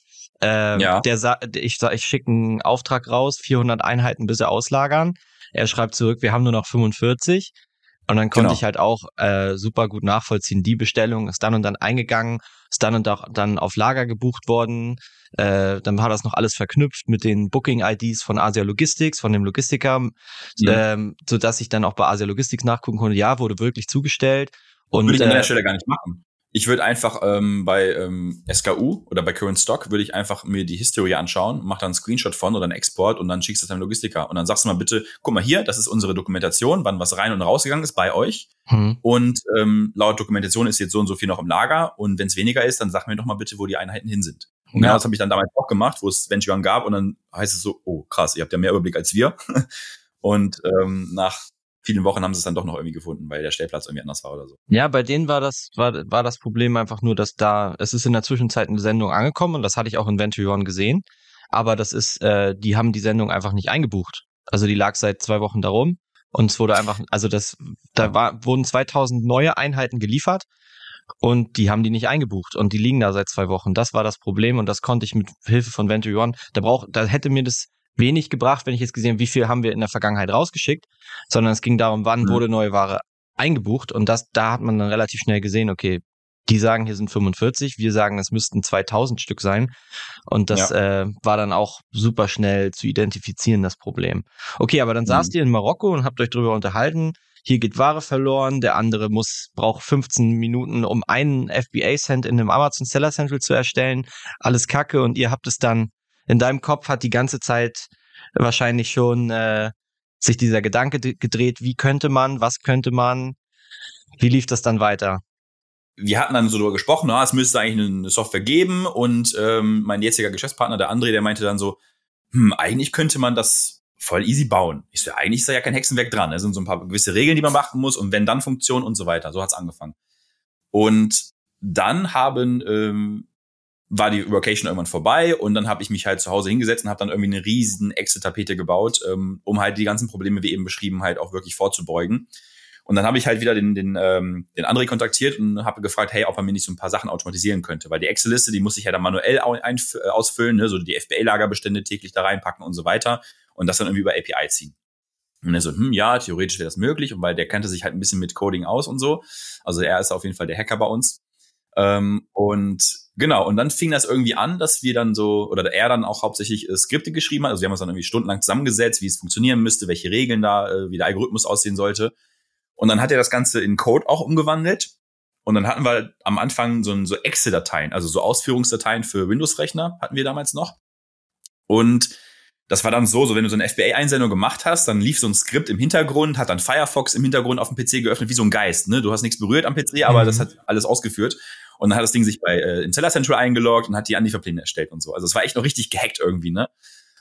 Ähm, ja. Der sagt, ich, ich schicke einen Auftrag raus, 400 Einheiten bitte auslagern. Er schreibt zurück, wir haben nur noch 45. Und dann konnte genau. ich halt auch äh, super gut nachvollziehen. Die Bestellung ist dann und dann eingegangen, ist dann und auch dann auf Lager gebucht worden. Äh, dann war das noch alles verknüpft mit den Booking-IDs von Asia Logistics, von dem Logistiker, mhm. ähm, so dass ich dann auch bei Asia Logistics nachgucken konnte. Ja, wurde wirklich zugestellt. Und, würde ich an der äh, Stelle gar nicht machen. Ich würde einfach ähm, bei ähm, SKU oder bei Current Stock würde ich einfach mir die Historie anschauen, mach dann einen Screenshot von oder einen Export und dann schickst du es deinem Logistiker und dann sagst du mal bitte, guck mal hier, das ist unsere Dokumentation, wann was rein und rausgegangen ist bei euch hm. und ähm, laut Dokumentation ist jetzt so und so viel noch im Lager und wenn es weniger ist, dann sag mir doch mal bitte, wo die Einheiten hin sind. Und genau das habe ich dann damals auch gemacht, wo es Venture gab und dann heißt es so, oh krass, ihr habt ja mehr Überblick als wir. und ähm, nach vielen Wochen haben sie es dann doch noch irgendwie gefunden, weil der Stellplatz irgendwie anders war oder so. Ja, bei denen war das, war, war das Problem einfach nur, dass da, es ist in der Zwischenzeit eine Sendung angekommen und das hatte ich auch in Venture One gesehen. aber das ist, äh, die haben die Sendung einfach nicht eingebucht. Also die lag seit zwei Wochen darum und es wurde einfach, also das, da war, wurden 2000 neue Einheiten geliefert und die haben die nicht eingebucht und die liegen da seit zwei Wochen. Das war das Problem und das konnte ich mit Hilfe von Venture One. Da braucht, da hätte mir das wenig gebracht, wenn ich jetzt gesehen, wie viel haben wir in der Vergangenheit rausgeschickt, sondern es ging darum, wann mhm. wurde neue Ware eingebucht und das, da hat man dann relativ schnell gesehen, okay, die sagen, hier sind 45, wir sagen, es müssten 2000 Stück sein. Und das ja. äh, war dann auch super schnell zu identifizieren, das Problem. Okay, aber dann mhm. saßt ihr in Marokko und habt euch drüber unterhalten. Hier geht Ware verloren, der andere muss, braucht 15 Minuten, um einen FBA-Cent in einem Amazon Seller Central zu erstellen. Alles Kacke und ihr habt es dann in deinem Kopf hat die ganze Zeit wahrscheinlich schon äh, sich dieser Gedanke gedreht, wie könnte man, was könnte man, wie lief das dann weiter? wir hatten dann so darüber gesprochen, na, es müsste eigentlich eine Software geben und ähm, mein jetziger Geschäftspartner, der André, der meinte dann so, hm, eigentlich könnte man das voll easy bauen. Ich so, eigentlich ist da ja kein Hexenwerk dran. Es sind so ein paar gewisse Regeln, die man beachten muss und wenn dann Funktionen und so weiter. So hat's angefangen. Und dann haben ähm, war die Vacation irgendwann vorbei und dann habe ich mich halt zu Hause hingesetzt und habe dann irgendwie eine riesen Excel-Tapete gebaut, ähm, um halt die ganzen Probleme, wie eben beschrieben, halt auch wirklich vorzubeugen. Und dann habe ich halt wieder den, den, ähm, den André kontaktiert und habe gefragt, hey, ob er mir nicht so ein paar Sachen automatisieren könnte. Weil die Excel-Liste, die muss ich ja dann manuell äh, ausfüllen, ne? so die FBA-Lagerbestände täglich da reinpacken und so weiter und das dann irgendwie über API ziehen. Und er so, hm, ja, theoretisch wäre das möglich. Und weil der kannte sich halt ein bisschen mit Coding aus und so. Also er ist auf jeden Fall der Hacker bei uns. Ähm, und genau, und dann fing das irgendwie an, dass wir dann so, oder er dann auch hauptsächlich äh, Skripte geschrieben hat. Also wir haben uns dann irgendwie stundenlang zusammengesetzt, wie es funktionieren müsste, welche Regeln da, äh, wie der Algorithmus aussehen sollte. Und dann hat er das Ganze in Code auch umgewandelt. Und dann hatten wir am Anfang so, so Excel-Dateien, also so Ausführungsdateien für Windows-Rechner hatten wir damals noch. Und das war dann so, so wenn du so eine FBA-Einsendung gemacht hast, dann lief so ein Skript im Hintergrund, hat dann Firefox im Hintergrund auf dem PC geöffnet, wie so ein Geist. Ne? Du hast nichts berührt am PC, aber mhm. das hat alles ausgeführt. Und dann hat das Ding sich bei äh, im Seller Central eingeloggt und hat die Anlieferpläne erstellt und so. Also es war echt noch richtig gehackt irgendwie, ne?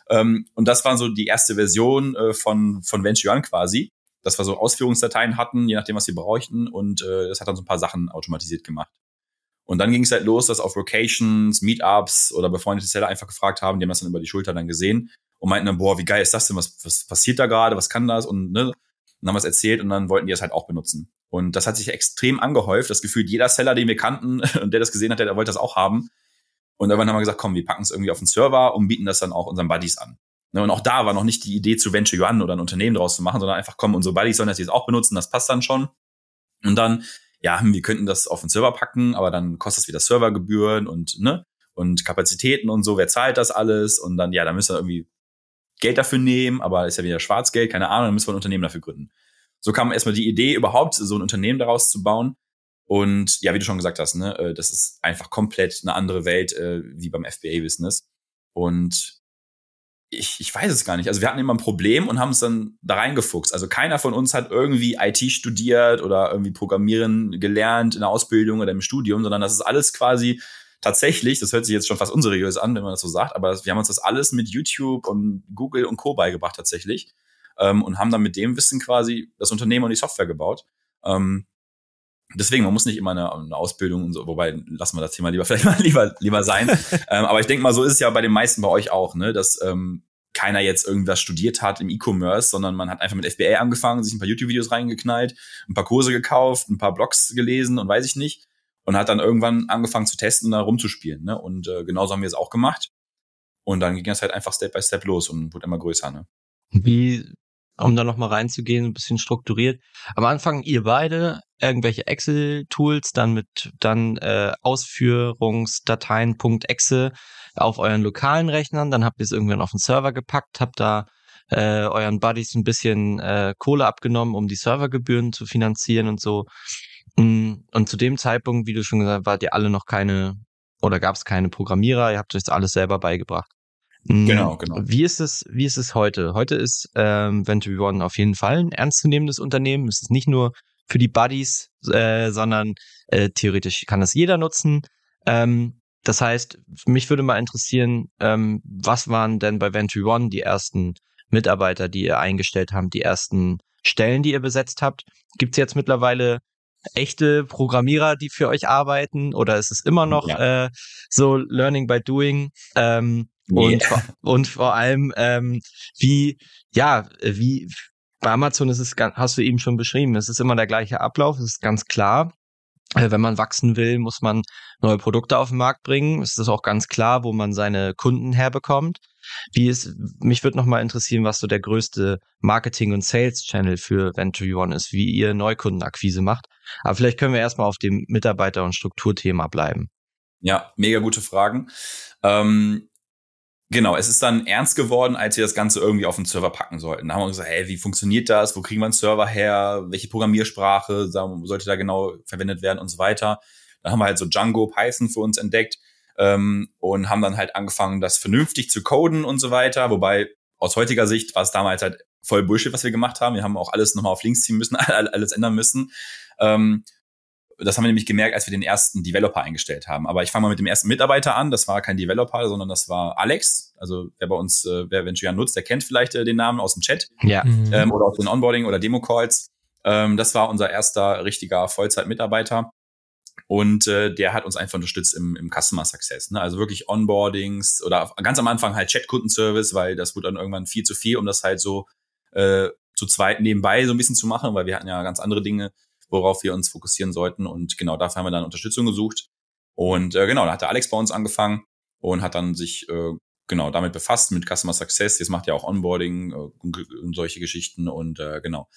Ähm, und das war so die erste Version äh, von, von Venture One quasi dass wir so Ausführungsdateien hatten, je nachdem, was wir bräuchten. Und äh, das hat dann so ein paar Sachen automatisiert gemacht. Und dann ging es halt los, dass auf Locations, Meetups oder befreundete Seller einfach gefragt haben, die haben das dann über die Schulter dann gesehen und meinten dann, boah, wie geil ist das denn? Was, was passiert da gerade? Was kann das? Und ne, dann haben wir es erzählt und dann wollten die das halt auch benutzen. Und das hat sich extrem angehäuft. Das Gefühl, jeder Seller, den wir kannten und der das gesehen hat, der, wollte das auch haben. Und irgendwann haben wir gesagt, komm, wir packen es irgendwie auf den Server und bieten das dann auch unseren Buddies an. Ne, und auch da war noch nicht die Idee zu Venture Yuan oder ein Unternehmen draus zu machen, sondern einfach, komm, unsere Buddies sollen das jetzt auch benutzen, das passt dann schon. Und dann, ja, hm, wir könnten das auf den Server packen, aber dann kostet das wieder Servergebühren und, ne, und Kapazitäten und so, wer zahlt das alles? Und dann, ja, da müssen wir irgendwie Geld dafür nehmen, aber ist ja wieder Schwarzgeld, keine Ahnung, dann müssen wir ein Unternehmen dafür gründen. So kam erstmal die Idee, überhaupt so ein Unternehmen daraus zu bauen. Und ja, wie du schon gesagt hast, ne, äh, das ist einfach komplett eine andere Welt äh, wie beim FBA-Business. Und ich, ich weiß es gar nicht. Also wir hatten immer ein Problem und haben es dann da reingefuchst. Also keiner von uns hat irgendwie IT studiert oder irgendwie Programmieren gelernt in der Ausbildung oder im Studium, sondern das ist alles quasi tatsächlich, das hört sich jetzt schon fast unseriös an, wenn man das so sagt, aber wir haben uns das alles mit YouTube und Google und Co. beigebracht tatsächlich ähm, und haben dann mit dem Wissen quasi das Unternehmen und die Software gebaut. Ähm, Deswegen, man muss nicht immer eine, eine, Ausbildung und so, wobei lassen wir das Thema lieber vielleicht mal lieber, lieber sein. ähm, aber ich denke mal, so ist es ja bei den meisten bei euch auch, ne, dass ähm, keiner jetzt irgendwas studiert hat im E-Commerce, sondern man hat einfach mit FBA angefangen, sich ein paar YouTube-Videos reingeknallt, ein paar Kurse gekauft, ein paar Blogs gelesen und weiß ich nicht. Und hat dann irgendwann angefangen zu testen und da rumzuspielen. Ne? Und äh, genauso haben wir es auch gemacht. Und dann ging es halt einfach Step by Step los und wurde immer größer. Ne? Wie um da nochmal reinzugehen, ein bisschen strukturiert. Am Anfang ihr beide irgendwelche Excel-Tools, dann mit dann äh, Ausführungsdateien.exe auf euren lokalen Rechnern, dann habt ihr es irgendwann auf den Server gepackt, habt da äh, euren Buddies ein bisschen äh, Kohle abgenommen, um die Servergebühren zu finanzieren und so. Mm, und zu dem Zeitpunkt, wie du schon gesagt hast, wart ihr alle noch keine oder gab es keine Programmierer, ihr habt euch das alles selber beigebracht. Mm, genau, genau. Wie ist es, wie ist es heute? Heute ist ähm, Venture One auf jeden Fall ein ernstzunehmendes Unternehmen. Es ist nicht nur für die Buddies, äh, sondern äh, theoretisch kann das jeder nutzen. Ähm, das heißt, mich würde mal interessieren, ähm, was waren denn bei Venture One die ersten Mitarbeiter, die ihr eingestellt habt, die ersten Stellen, die ihr besetzt habt? Gibt es jetzt mittlerweile echte Programmierer, die für euch arbeiten? Oder ist es immer noch ja. äh, so Learning by Doing? Ähm, Nee. Und, und vor allem, ähm, wie, ja, wie bei Amazon ist es, hast du eben schon beschrieben, es ist immer der gleiche Ablauf, es ist ganz klar. Äh, wenn man wachsen will, muss man neue Produkte auf den Markt bringen. Es ist auch ganz klar, wo man seine Kunden herbekommt. Wie ist, mich würde nochmal interessieren, was so der größte Marketing- und Sales-Channel für Venture One ist, wie ihr Neukundenakquise macht. Aber vielleicht können wir erstmal auf dem Mitarbeiter- und Strukturthema bleiben. Ja, mega gute Fragen. Ähm, Genau, es ist dann ernst geworden, als wir das Ganze irgendwie auf den Server packen sollten. Da haben wir gesagt, hey, wie funktioniert das? Wo kriegen wir einen Server her? Welche Programmiersprache sollte da genau verwendet werden und so weiter. Dann haben wir halt so Django, Python für uns entdeckt ähm, und haben dann halt angefangen, das vernünftig zu coden und so weiter. Wobei aus heutiger Sicht war es damals halt voll Bullshit, was wir gemacht haben. Wir haben auch alles nochmal auf links ziehen müssen, alles ändern müssen. Ähm, das haben wir nämlich gemerkt, als wir den ersten Developer eingestellt haben. Aber ich fange mal mit dem ersten Mitarbeiter an. Das war kein Developer, sondern das war Alex. Also wer bei uns, äh, wer Venture nutzt, der kennt vielleicht äh, den Namen aus dem Chat. Ja. Mhm. Ähm, oder aus den Onboarding oder Demo-Calls. Ähm, das war unser erster richtiger Vollzeit-Mitarbeiter. Und äh, der hat uns einfach unterstützt im, im Customer Success. Ne? Also wirklich Onboardings oder ganz am Anfang halt Chat-Kundenservice, weil das wurde dann irgendwann viel zu viel, um das halt so äh, zu zweit nebenbei so ein bisschen zu machen, weil wir hatten ja ganz andere Dinge worauf wir uns fokussieren sollten. Und genau dafür haben wir dann Unterstützung gesucht. Und äh, genau, da hat der Alex bei uns angefangen und hat dann sich äh, genau damit befasst mit Customer Success. Jetzt macht ja auch Onboarding äh, und solche Geschichten und äh, genau.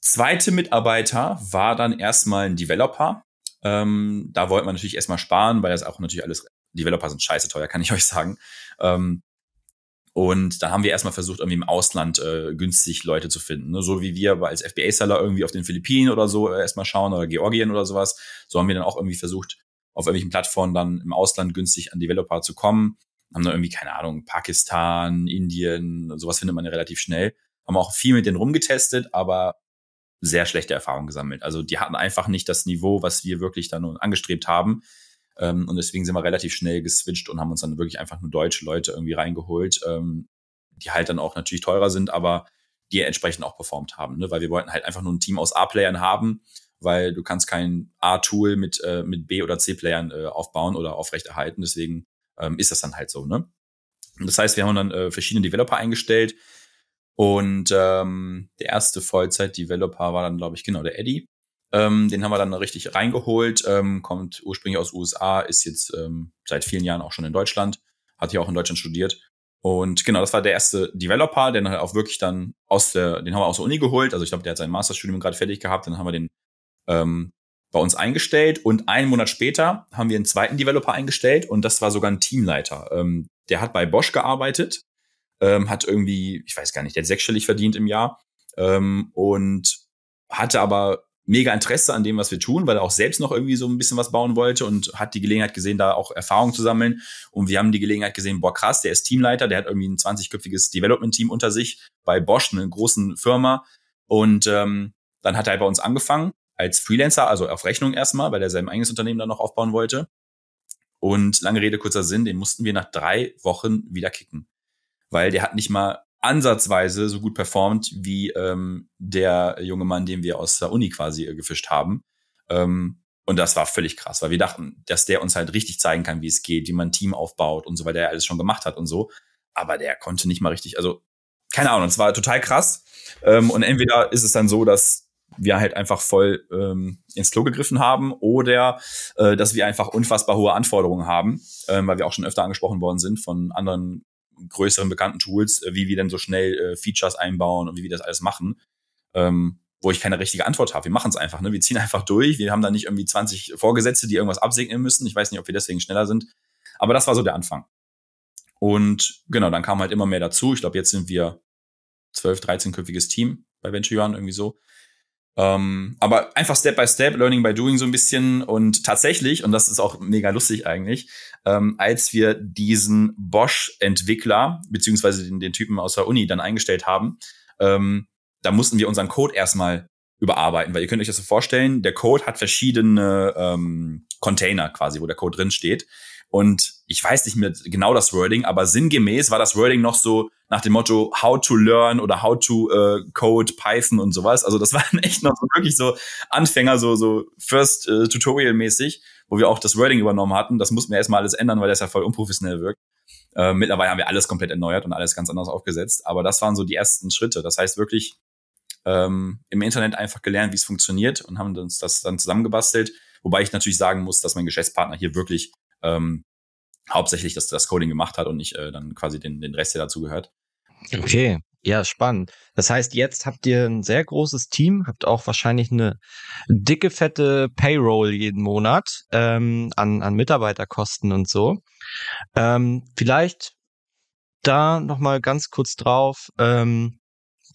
Zweite Mitarbeiter war dann erstmal ein Developer. Ähm, da wollten wir natürlich erstmal sparen, weil das auch natürlich alles Developer sind scheiße teuer, kann ich euch sagen. Ähm, und dann haben wir erstmal versucht, irgendwie im Ausland äh, günstig Leute zu finden. Ne? So wie wir als FBA-Seller irgendwie auf den Philippinen oder so äh, erstmal schauen oder Georgien oder sowas. So haben wir dann auch irgendwie versucht, auf irgendwelchen Plattformen dann im Ausland günstig an Developer zu kommen. Haben dann irgendwie, keine Ahnung, Pakistan, Indien, sowas findet man ja relativ schnell. Haben auch viel mit denen rumgetestet, aber sehr schlechte Erfahrungen gesammelt. Also die hatten einfach nicht das Niveau, was wir wirklich dann angestrebt haben. Ähm, und deswegen sind wir relativ schnell geswitcht und haben uns dann wirklich einfach nur deutsche Leute irgendwie reingeholt, ähm, die halt dann auch natürlich teurer sind, aber die entsprechend auch performt haben, ne? weil wir wollten halt einfach nur ein Team aus A-Playern haben, weil du kannst kein A-Tool mit, äh, mit B- oder C-Playern äh, aufbauen oder aufrechterhalten. Deswegen ähm, ist das dann halt so. Ne? Das heißt, wir haben dann äh, verschiedene Developer eingestellt und ähm, der erste Vollzeit-Developer war dann, glaube ich, genau der Eddie. Ähm, den haben wir dann richtig reingeholt, ähm, kommt ursprünglich aus USA, ist jetzt ähm, seit vielen Jahren auch schon in Deutschland, hat hier auch in Deutschland studiert. Und genau, das war der erste Developer, den halt auch wirklich dann aus der, den haben wir aus der Uni geholt. Also ich glaube, der hat sein Masterstudium gerade fertig gehabt, dann haben wir den ähm, bei uns eingestellt und einen Monat später haben wir einen zweiten Developer eingestellt und das war sogar ein Teamleiter. Ähm, der hat bei Bosch gearbeitet, ähm, hat irgendwie, ich weiß gar nicht, der hat sechsstellig verdient im Jahr ähm, und hatte aber mega Interesse an dem, was wir tun, weil er auch selbst noch irgendwie so ein bisschen was bauen wollte und hat die Gelegenheit gesehen, da auch Erfahrung zu sammeln. Und wir haben die Gelegenheit gesehen, boah, krass, der ist Teamleiter, der hat irgendwie ein 20-köpfiges Development-Team unter sich bei Bosch, einer großen Firma. Und ähm, dann hat er bei uns angefangen als Freelancer, also auf Rechnung erstmal, weil er sein eigenes Unternehmen dann noch aufbauen wollte. Und lange Rede, kurzer Sinn, den mussten wir nach drei Wochen wieder kicken. Weil der hat nicht mal ansatzweise so gut performt wie ähm, der junge Mann, den wir aus der Uni quasi äh, gefischt haben. Ähm, und das war völlig krass, weil wir dachten, dass der uns halt richtig zeigen kann, wie es geht, wie man ein Team aufbaut und so, weil der alles schon gemacht hat und so. Aber der konnte nicht mal richtig, also keine Ahnung, es war total krass. Ähm, und entweder ist es dann so, dass wir halt einfach voll ähm, ins Klo gegriffen haben oder äh, dass wir einfach unfassbar hohe Anforderungen haben, ähm, weil wir auch schon öfter angesprochen worden sind von anderen größeren bekannten Tools, äh, wie wir denn so schnell äh, Features einbauen und wie wir das alles machen, ähm, wo ich keine richtige Antwort habe. Wir machen es einfach, ne? Wir ziehen einfach durch. Wir haben da nicht irgendwie 20 Vorgesetzte, die irgendwas absegnen müssen. Ich weiß nicht, ob wir deswegen schneller sind. Aber das war so der Anfang. Und genau, dann kam halt immer mehr dazu. Ich glaube, jetzt sind wir 12, 13-köpfiges Team bei Venture One, irgendwie so. Ähm, aber einfach Step by Step, Learning by Doing so ein bisschen und tatsächlich, und das ist auch mega lustig eigentlich, ähm, als wir diesen Bosch-Entwickler, beziehungsweise den, den, Typen aus der Uni dann eingestellt haben, ähm, da mussten wir unseren Code erstmal überarbeiten, weil ihr könnt euch das so vorstellen, der Code hat verschiedene ähm, Container quasi, wo der Code drin steht. Und ich weiß nicht mehr genau das Wording, aber sinngemäß war das Wording noch so nach dem Motto How to learn oder How to äh, code Python und sowas. Also das waren echt noch so wirklich so Anfänger, so so First äh, Tutorial mäßig, wo wir auch das Wording übernommen hatten. Das mussten wir erstmal alles ändern, weil das ja voll unprofessionell wirkt. Äh, mittlerweile haben wir alles komplett erneuert und alles ganz anders aufgesetzt. Aber das waren so die ersten Schritte. Das heißt wirklich ähm, im Internet einfach gelernt, wie es funktioniert und haben uns das dann zusammengebastelt. Wobei ich natürlich sagen muss, dass mein Geschäftspartner hier wirklich ähm, hauptsächlich das, das Coding gemacht hat und nicht äh, dann quasi den, den Rest, der dazu gehört. Okay, ja, spannend. Das heißt, jetzt habt ihr ein sehr großes Team, habt auch wahrscheinlich eine dicke, fette Payroll jeden Monat ähm, an, an Mitarbeiterkosten und so. Ähm, vielleicht da nochmal ganz kurz drauf, ähm,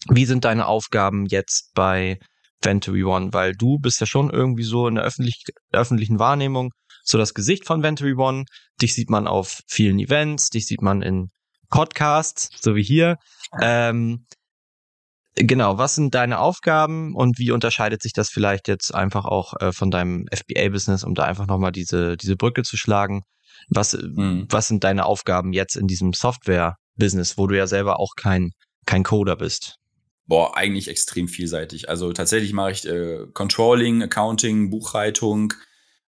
wie sind deine Aufgaben jetzt bei Venturi One? Weil du bist ja schon irgendwie so in der öffentlich, öffentlichen Wahrnehmung so das Gesicht von Venturi One. Dich sieht man auf vielen Events, dich sieht man in Podcasts, so wie hier. Ähm, genau, was sind deine Aufgaben und wie unterscheidet sich das vielleicht jetzt einfach auch äh, von deinem FBA-Business, um da einfach nochmal diese, diese Brücke zu schlagen? Was, mhm. was sind deine Aufgaben jetzt in diesem Software-Business, wo du ja selber auch kein, kein Coder bist? Boah, eigentlich extrem vielseitig. Also tatsächlich mache ich äh, Controlling, Accounting, Buchhaltung,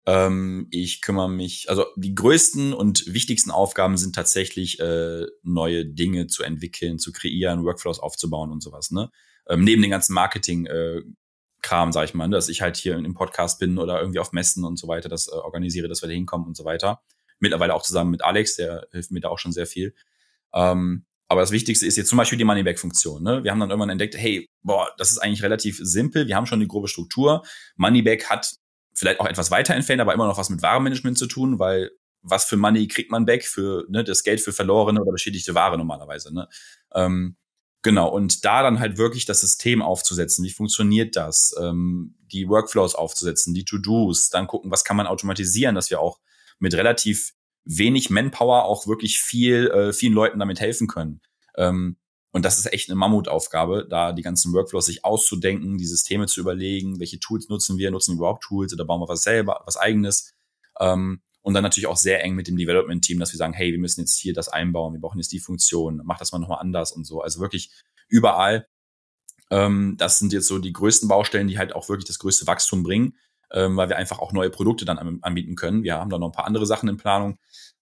ähm, ich kümmere mich, also die größten und wichtigsten Aufgaben sind tatsächlich äh, neue Dinge zu entwickeln, zu kreieren, Workflows aufzubauen und sowas. Ne? Ähm, neben den ganzen Marketing äh, Kram, sag ich mal, ne? dass ich halt hier im Podcast bin oder irgendwie auf Messen und so weiter, das äh, organisiere, dass wir da hinkommen und so weiter. Mittlerweile auch zusammen mit Alex, der hilft mir da auch schon sehr viel. Ähm, aber das Wichtigste ist jetzt zum Beispiel die Moneyback-Funktion. Ne? Wir haben dann irgendwann entdeckt, hey, boah, das ist eigentlich relativ simpel. Wir haben schon die grobe Struktur. Moneyback hat vielleicht auch etwas weiter entfernt, aber immer noch was mit Warenmanagement zu tun, weil was für Money kriegt man back für ne, das Geld für verlorene oder beschädigte Ware normalerweise. Ne? Ähm, genau, und da dann halt wirklich das System aufzusetzen, wie funktioniert das, ähm, die Workflows aufzusetzen, die To-Dos, dann gucken, was kann man automatisieren, dass wir auch mit relativ wenig Manpower auch wirklich viel, äh, vielen Leuten damit helfen können. Ähm, und das ist echt eine Mammutaufgabe, da die ganzen Workflows sich auszudenken, die Systeme zu überlegen, welche Tools nutzen wir, nutzen wir überhaupt Tools oder bauen wir was selber, was eigenes. Ähm, und dann natürlich auch sehr eng mit dem Development-Team, dass wir sagen, hey, wir müssen jetzt hier das einbauen, wir brauchen jetzt die Funktion, mach das mal nochmal anders und so. Also wirklich überall. Ähm, das sind jetzt so die größten Baustellen, die halt auch wirklich das größte Wachstum bringen, ähm, weil wir einfach auch neue Produkte dann anbieten können. Wir haben da noch ein paar andere Sachen in Planung.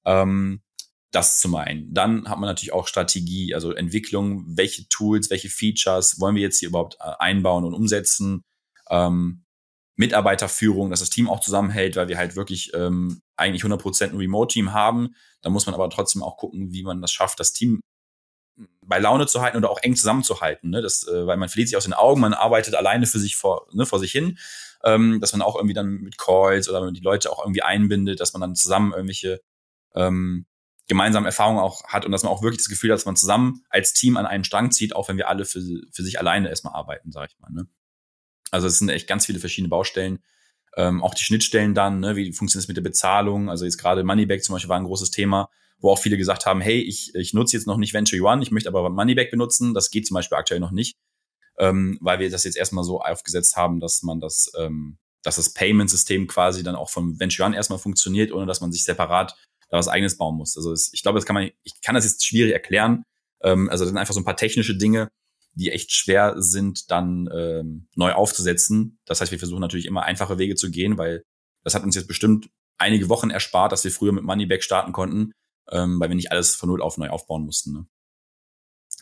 Ähm, das zum einen. Dann hat man natürlich auch Strategie, also Entwicklung, welche Tools, welche Features wollen wir jetzt hier überhaupt äh, einbauen und umsetzen. Ähm, Mitarbeiterführung, dass das Team auch zusammenhält, weil wir halt wirklich ähm, eigentlich 100% ein Remote-Team haben. Da muss man aber trotzdem auch gucken, wie man das schafft, das Team bei Laune zu halten oder auch eng zusammenzuhalten. Ne? Das, äh, weil man verliert sich aus den Augen, man arbeitet alleine für sich vor, ne, vor sich hin, ähm, dass man auch irgendwie dann mit Calls oder die Leute auch irgendwie einbindet, dass man dann zusammen irgendwelche ähm, gemeinsam Erfahrungen auch hat und dass man auch wirklich das Gefühl hat, dass man zusammen als Team an einen Strang zieht, auch wenn wir alle für, für sich alleine erstmal arbeiten, sage ich mal. Ne? Also es sind echt ganz viele verschiedene Baustellen. Ähm, auch die Schnittstellen dann, ne? wie funktioniert es mit der Bezahlung? Also jetzt gerade Moneyback zum Beispiel war ein großes Thema, wo auch viele gesagt haben, hey, ich, ich nutze jetzt noch nicht Venture One, ich möchte aber Moneyback benutzen. Das geht zum Beispiel aktuell noch nicht, ähm, weil wir das jetzt erstmal so aufgesetzt haben, dass man das, ähm, dass das Payment-System quasi dann auch vom Venture One erstmal funktioniert, ohne dass man sich separat da was eigenes bauen muss. Also es, ich glaube, das kann man, ich kann das jetzt schwierig erklären. Ähm, also das sind einfach so ein paar technische Dinge, die echt schwer sind, dann ähm, neu aufzusetzen. Das heißt, wir versuchen natürlich immer einfache Wege zu gehen, weil das hat uns jetzt bestimmt einige Wochen erspart, dass wir früher mit Moneyback starten konnten, ähm, weil wir nicht alles von null auf neu aufbauen mussten. Ne?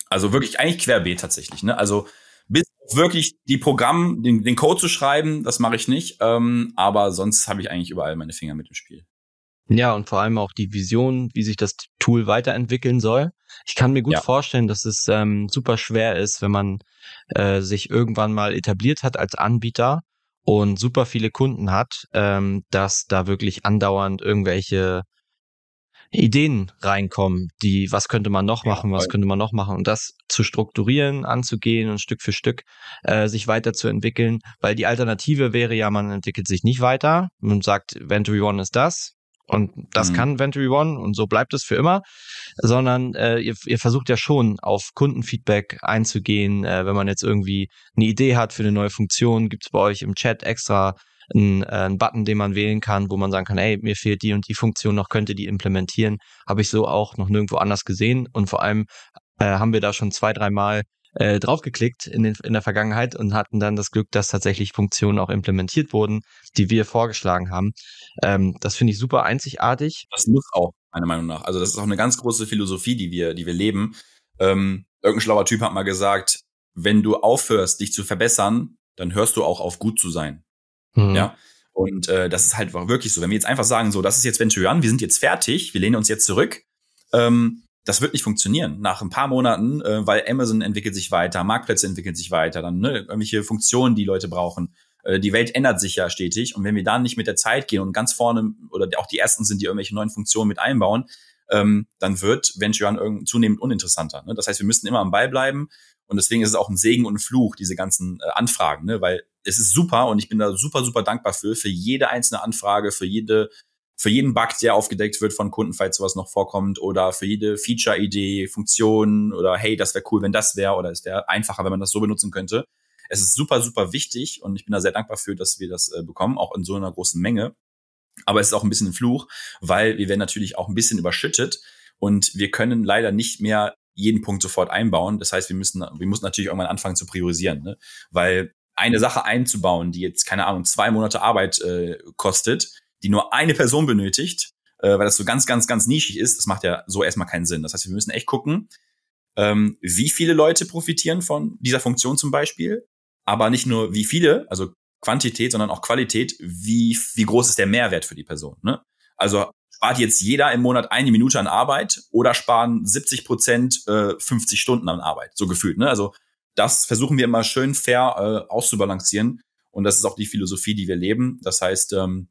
Also wirklich eigentlich querbeet tatsächlich. Ne? Also bis wirklich die Programm, den, den Code zu schreiben, das mache ich nicht. Ähm, aber sonst habe ich eigentlich überall meine Finger mit im Spiel. Ja, und vor allem auch die Vision, wie sich das Tool weiterentwickeln soll. Ich kann mir gut ja. vorstellen, dass es ähm, super schwer ist, wenn man äh, sich irgendwann mal etabliert hat als Anbieter und super viele Kunden hat, ähm, dass da wirklich andauernd irgendwelche Ideen reinkommen, die, was könnte man noch machen, was könnte man noch machen und das zu strukturieren, anzugehen und Stück für Stück äh, sich weiterzuentwickeln, weil die Alternative wäre ja, man entwickelt sich nicht weiter und sagt, Venture One ist das, und das mhm. kann Venturi One und so bleibt es für immer, sondern äh, ihr, ihr versucht ja schon auf Kundenfeedback einzugehen. Äh, wenn man jetzt irgendwie eine Idee hat für eine neue Funktion, gibt es bei euch im Chat extra einen, äh, einen Button, den man wählen kann, wo man sagen kann, ey, mir fehlt die und die Funktion noch, könnte die implementieren. Habe ich so auch noch nirgendwo anders gesehen. Und vor allem äh, haben wir da schon zwei, dreimal äh, draufgeklickt in, den, in der Vergangenheit und hatten dann das Glück, dass tatsächlich Funktionen auch implementiert wurden, die wir vorgeschlagen haben. Ähm, das finde ich super einzigartig. Das muss auch. meiner Meinung nach. Also das ist auch eine ganz große Philosophie, die wir, die wir leben. Ähm, irgendein schlauer Typ hat mal gesagt, wenn du aufhörst, dich zu verbessern, dann hörst du auch auf, gut zu sein. Mhm. Ja. Und äh, das ist halt wirklich so. Wenn wir jetzt einfach sagen, so, das ist jetzt Venture wir sind jetzt fertig, wir lehnen uns jetzt zurück, ähm, das wird nicht funktionieren. Nach ein paar Monaten, äh, weil Amazon entwickelt sich weiter, Marktplätze entwickeln sich weiter, dann ne, irgendwelche Funktionen, die Leute brauchen. Äh, die Welt ändert sich ja stetig. Und wenn wir da nicht mit der Zeit gehen und ganz vorne oder auch die ersten sind, die irgendwelche neuen Funktionen mit einbauen, ähm, dann wird Venture zunehmend uninteressanter. Ne? Das heißt, wir müssen immer am Ball bleiben. Und deswegen ist es auch ein Segen und ein Fluch, diese ganzen äh, Anfragen, ne? weil es ist super und ich bin da super, super dankbar für, für jede einzelne Anfrage, für jede, für jeden Bug, der aufgedeckt wird von Kunden, falls sowas noch vorkommt, oder für jede Feature-Idee, Funktion oder hey, das wäre cool, wenn das wäre, oder es wäre einfacher, wenn man das so benutzen könnte. Es ist super, super wichtig und ich bin da sehr dankbar für, dass wir das äh, bekommen, auch in so einer großen Menge. Aber es ist auch ein bisschen ein Fluch, weil wir werden natürlich auch ein bisschen überschüttet und wir können leider nicht mehr jeden Punkt sofort einbauen. Das heißt, wir müssen, wir müssen natürlich irgendwann anfangen zu priorisieren, ne? weil eine Sache einzubauen, die jetzt keine Ahnung zwei Monate Arbeit äh, kostet, die nur eine Person benötigt, äh, weil das so ganz, ganz, ganz nischig ist, das macht ja so erstmal keinen Sinn. Das heißt, wir müssen echt gucken, ähm, wie viele Leute profitieren von dieser Funktion zum Beispiel, aber nicht nur wie viele, also Quantität, sondern auch Qualität, wie, wie groß ist der Mehrwert für die Person. Ne? Also spart jetzt jeder im Monat eine Minute an Arbeit oder sparen 70 Prozent äh, 50 Stunden an Arbeit, so gefühlt. Ne? Also das versuchen wir immer schön fair äh, auszubalancieren. Und das ist auch die Philosophie, die wir leben. Das heißt, ähm,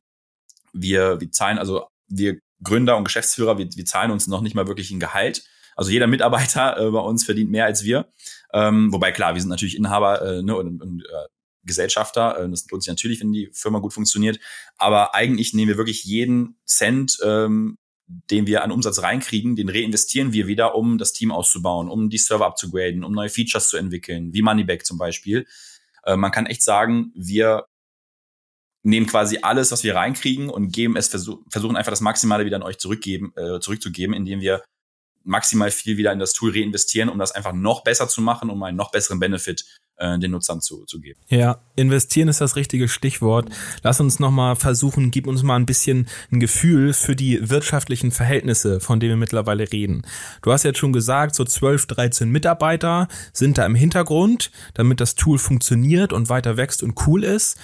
wir, wir zahlen, also wir Gründer und Geschäftsführer, wir, wir zahlen uns noch nicht mal wirklich ein Gehalt. Also jeder Mitarbeiter äh, bei uns verdient mehr als wir. Ähm, wobei klar, wir sind natürlich Inhaber äh, ne, und, und äh, Gesellschafter. Äh, das lohnt sich natürlich, wenn die Firma gut funktioniert. Aber eigentlich nehmen wir wirklich jeden Cent, ähm, den wir an Umsatz reinkriegen, den reinvestieren wir wieder, um das Team auszubauen, um die Server abzugraden, um neue Features zu entwickeln, wie Moneyback zum Beispiel. Äh, man kann echt sagen, wir nehmen quasi alles, was wir reinkriegen und geben es versuch, versuchen einfach das Maximale wieder an euch zurückgeben, äh, zurückzugeben, indem wir maximal viel wieder in das Tool reinvestieren, um das einfach noch besser zu machen, um einen noch besseren Benefit äh, den Nutzern zu, zu geben. Ja, investieren ist das richtige Stichwort. Lass uns nochmal versuchen, gib uns mal ein bisschen ein Gefühl für die wirtschaftlichen Verhältnisse, von denen wir mittlerweile reden. Du hast jetzt schon gesagt, so 12, 13 Mitarbeiter sind da im Hintergrund, damit das Tool funktioniert und weiter wächst und cool ist.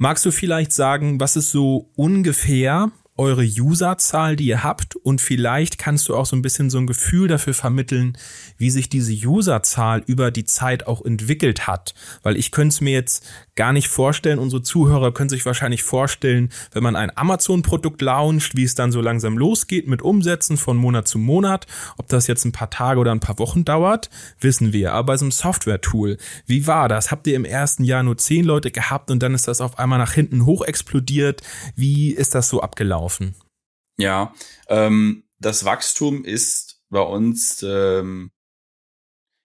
Magst du vielleicht sagen, was ist so ungefähr eure Userzahl, die ihr habt und vielleicht kannst du auch so ein bisschen so ein Gefühl dafür vermitteln, wie sich diese Userzahl über die Zeit auch entwickelt hat. Weil ich könnte es mir jetzt gar nicht vorstellen, unsere Zuhörer können sich wahrscheinlich vorstellen, wenn man ein Amazon-Produkt launcht, wie es dann so langsam losgeht mit Umsätzen von Monat zu Monat. Ob das jetzt ein paar Tage oder ein paar Wochen dauert, wissen wir. Aber bei so einem Software-Tool, wie war das? Habt ihr im ersten Jahr nur zehn Leute gehabt und dann ist das auf einmal nach hinten hoch explodiert? Wie ist das so abgelaufen? Laufen? Ja, ähm, das Wachstum ist bei uns, ähm,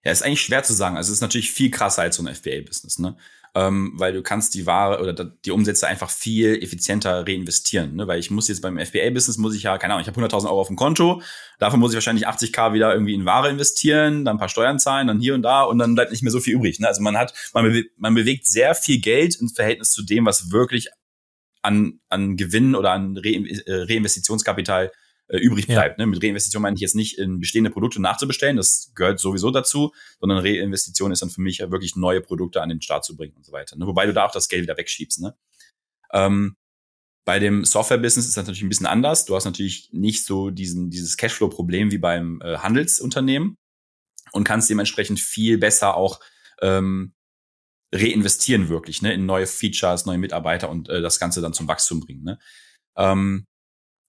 ja, ist eigentlich schwer zu sagen. Also es ist natürlich viel krasser als so ein FBA-Business, ne? Ähm, weil du kannst die Ware oder die Umsätze einfach viel effizienter reinvestieren, ne? Weil ich muss jetzt beim FBA-Business muss ich ja, keine Ahnung, ich habe 100.000 Euro auf dem Konto, davon muss ich wahrscheinlich 80k wieder irgendwie in Ware investieren, dann ein paar Steuern zahlen, dann hier und da und dann bleibt nicht mehr so viel übrig. Ne? Also man hat, man, bewe man bewegt sehr viel Geld im Verhältnis zu dem, was wirklich an, an Gewinn oder an Re äh, Reinvestitionskapital äh, übrig bleibt. Ja. Ne? Mit Reinvestition meine ich jetzt nicht in bestehende Produkte nachzubestellen, das gehört sowieso dazu, sondern Reinvestition ist dann für mich ja wirklich neue Produkte an den Start zu bringen und so weiter. Ne? Wobei du da auch das Geld wieder wegschiebst. Ne? Ähm, bei dem Software-Business ist das natürlich ein bisschen anders. Du hast natürlich nicht so diesen, dieses Cashflow-Problem wie beim äh, Handelsunternehmen und kannst dementsprechend viel besser auch ähm, reinvestieren wirklich, ne, in neue Features, neue Mitarbeiter und äh, das Ganze dann zum Wachstum bringen. Ne? Ähm,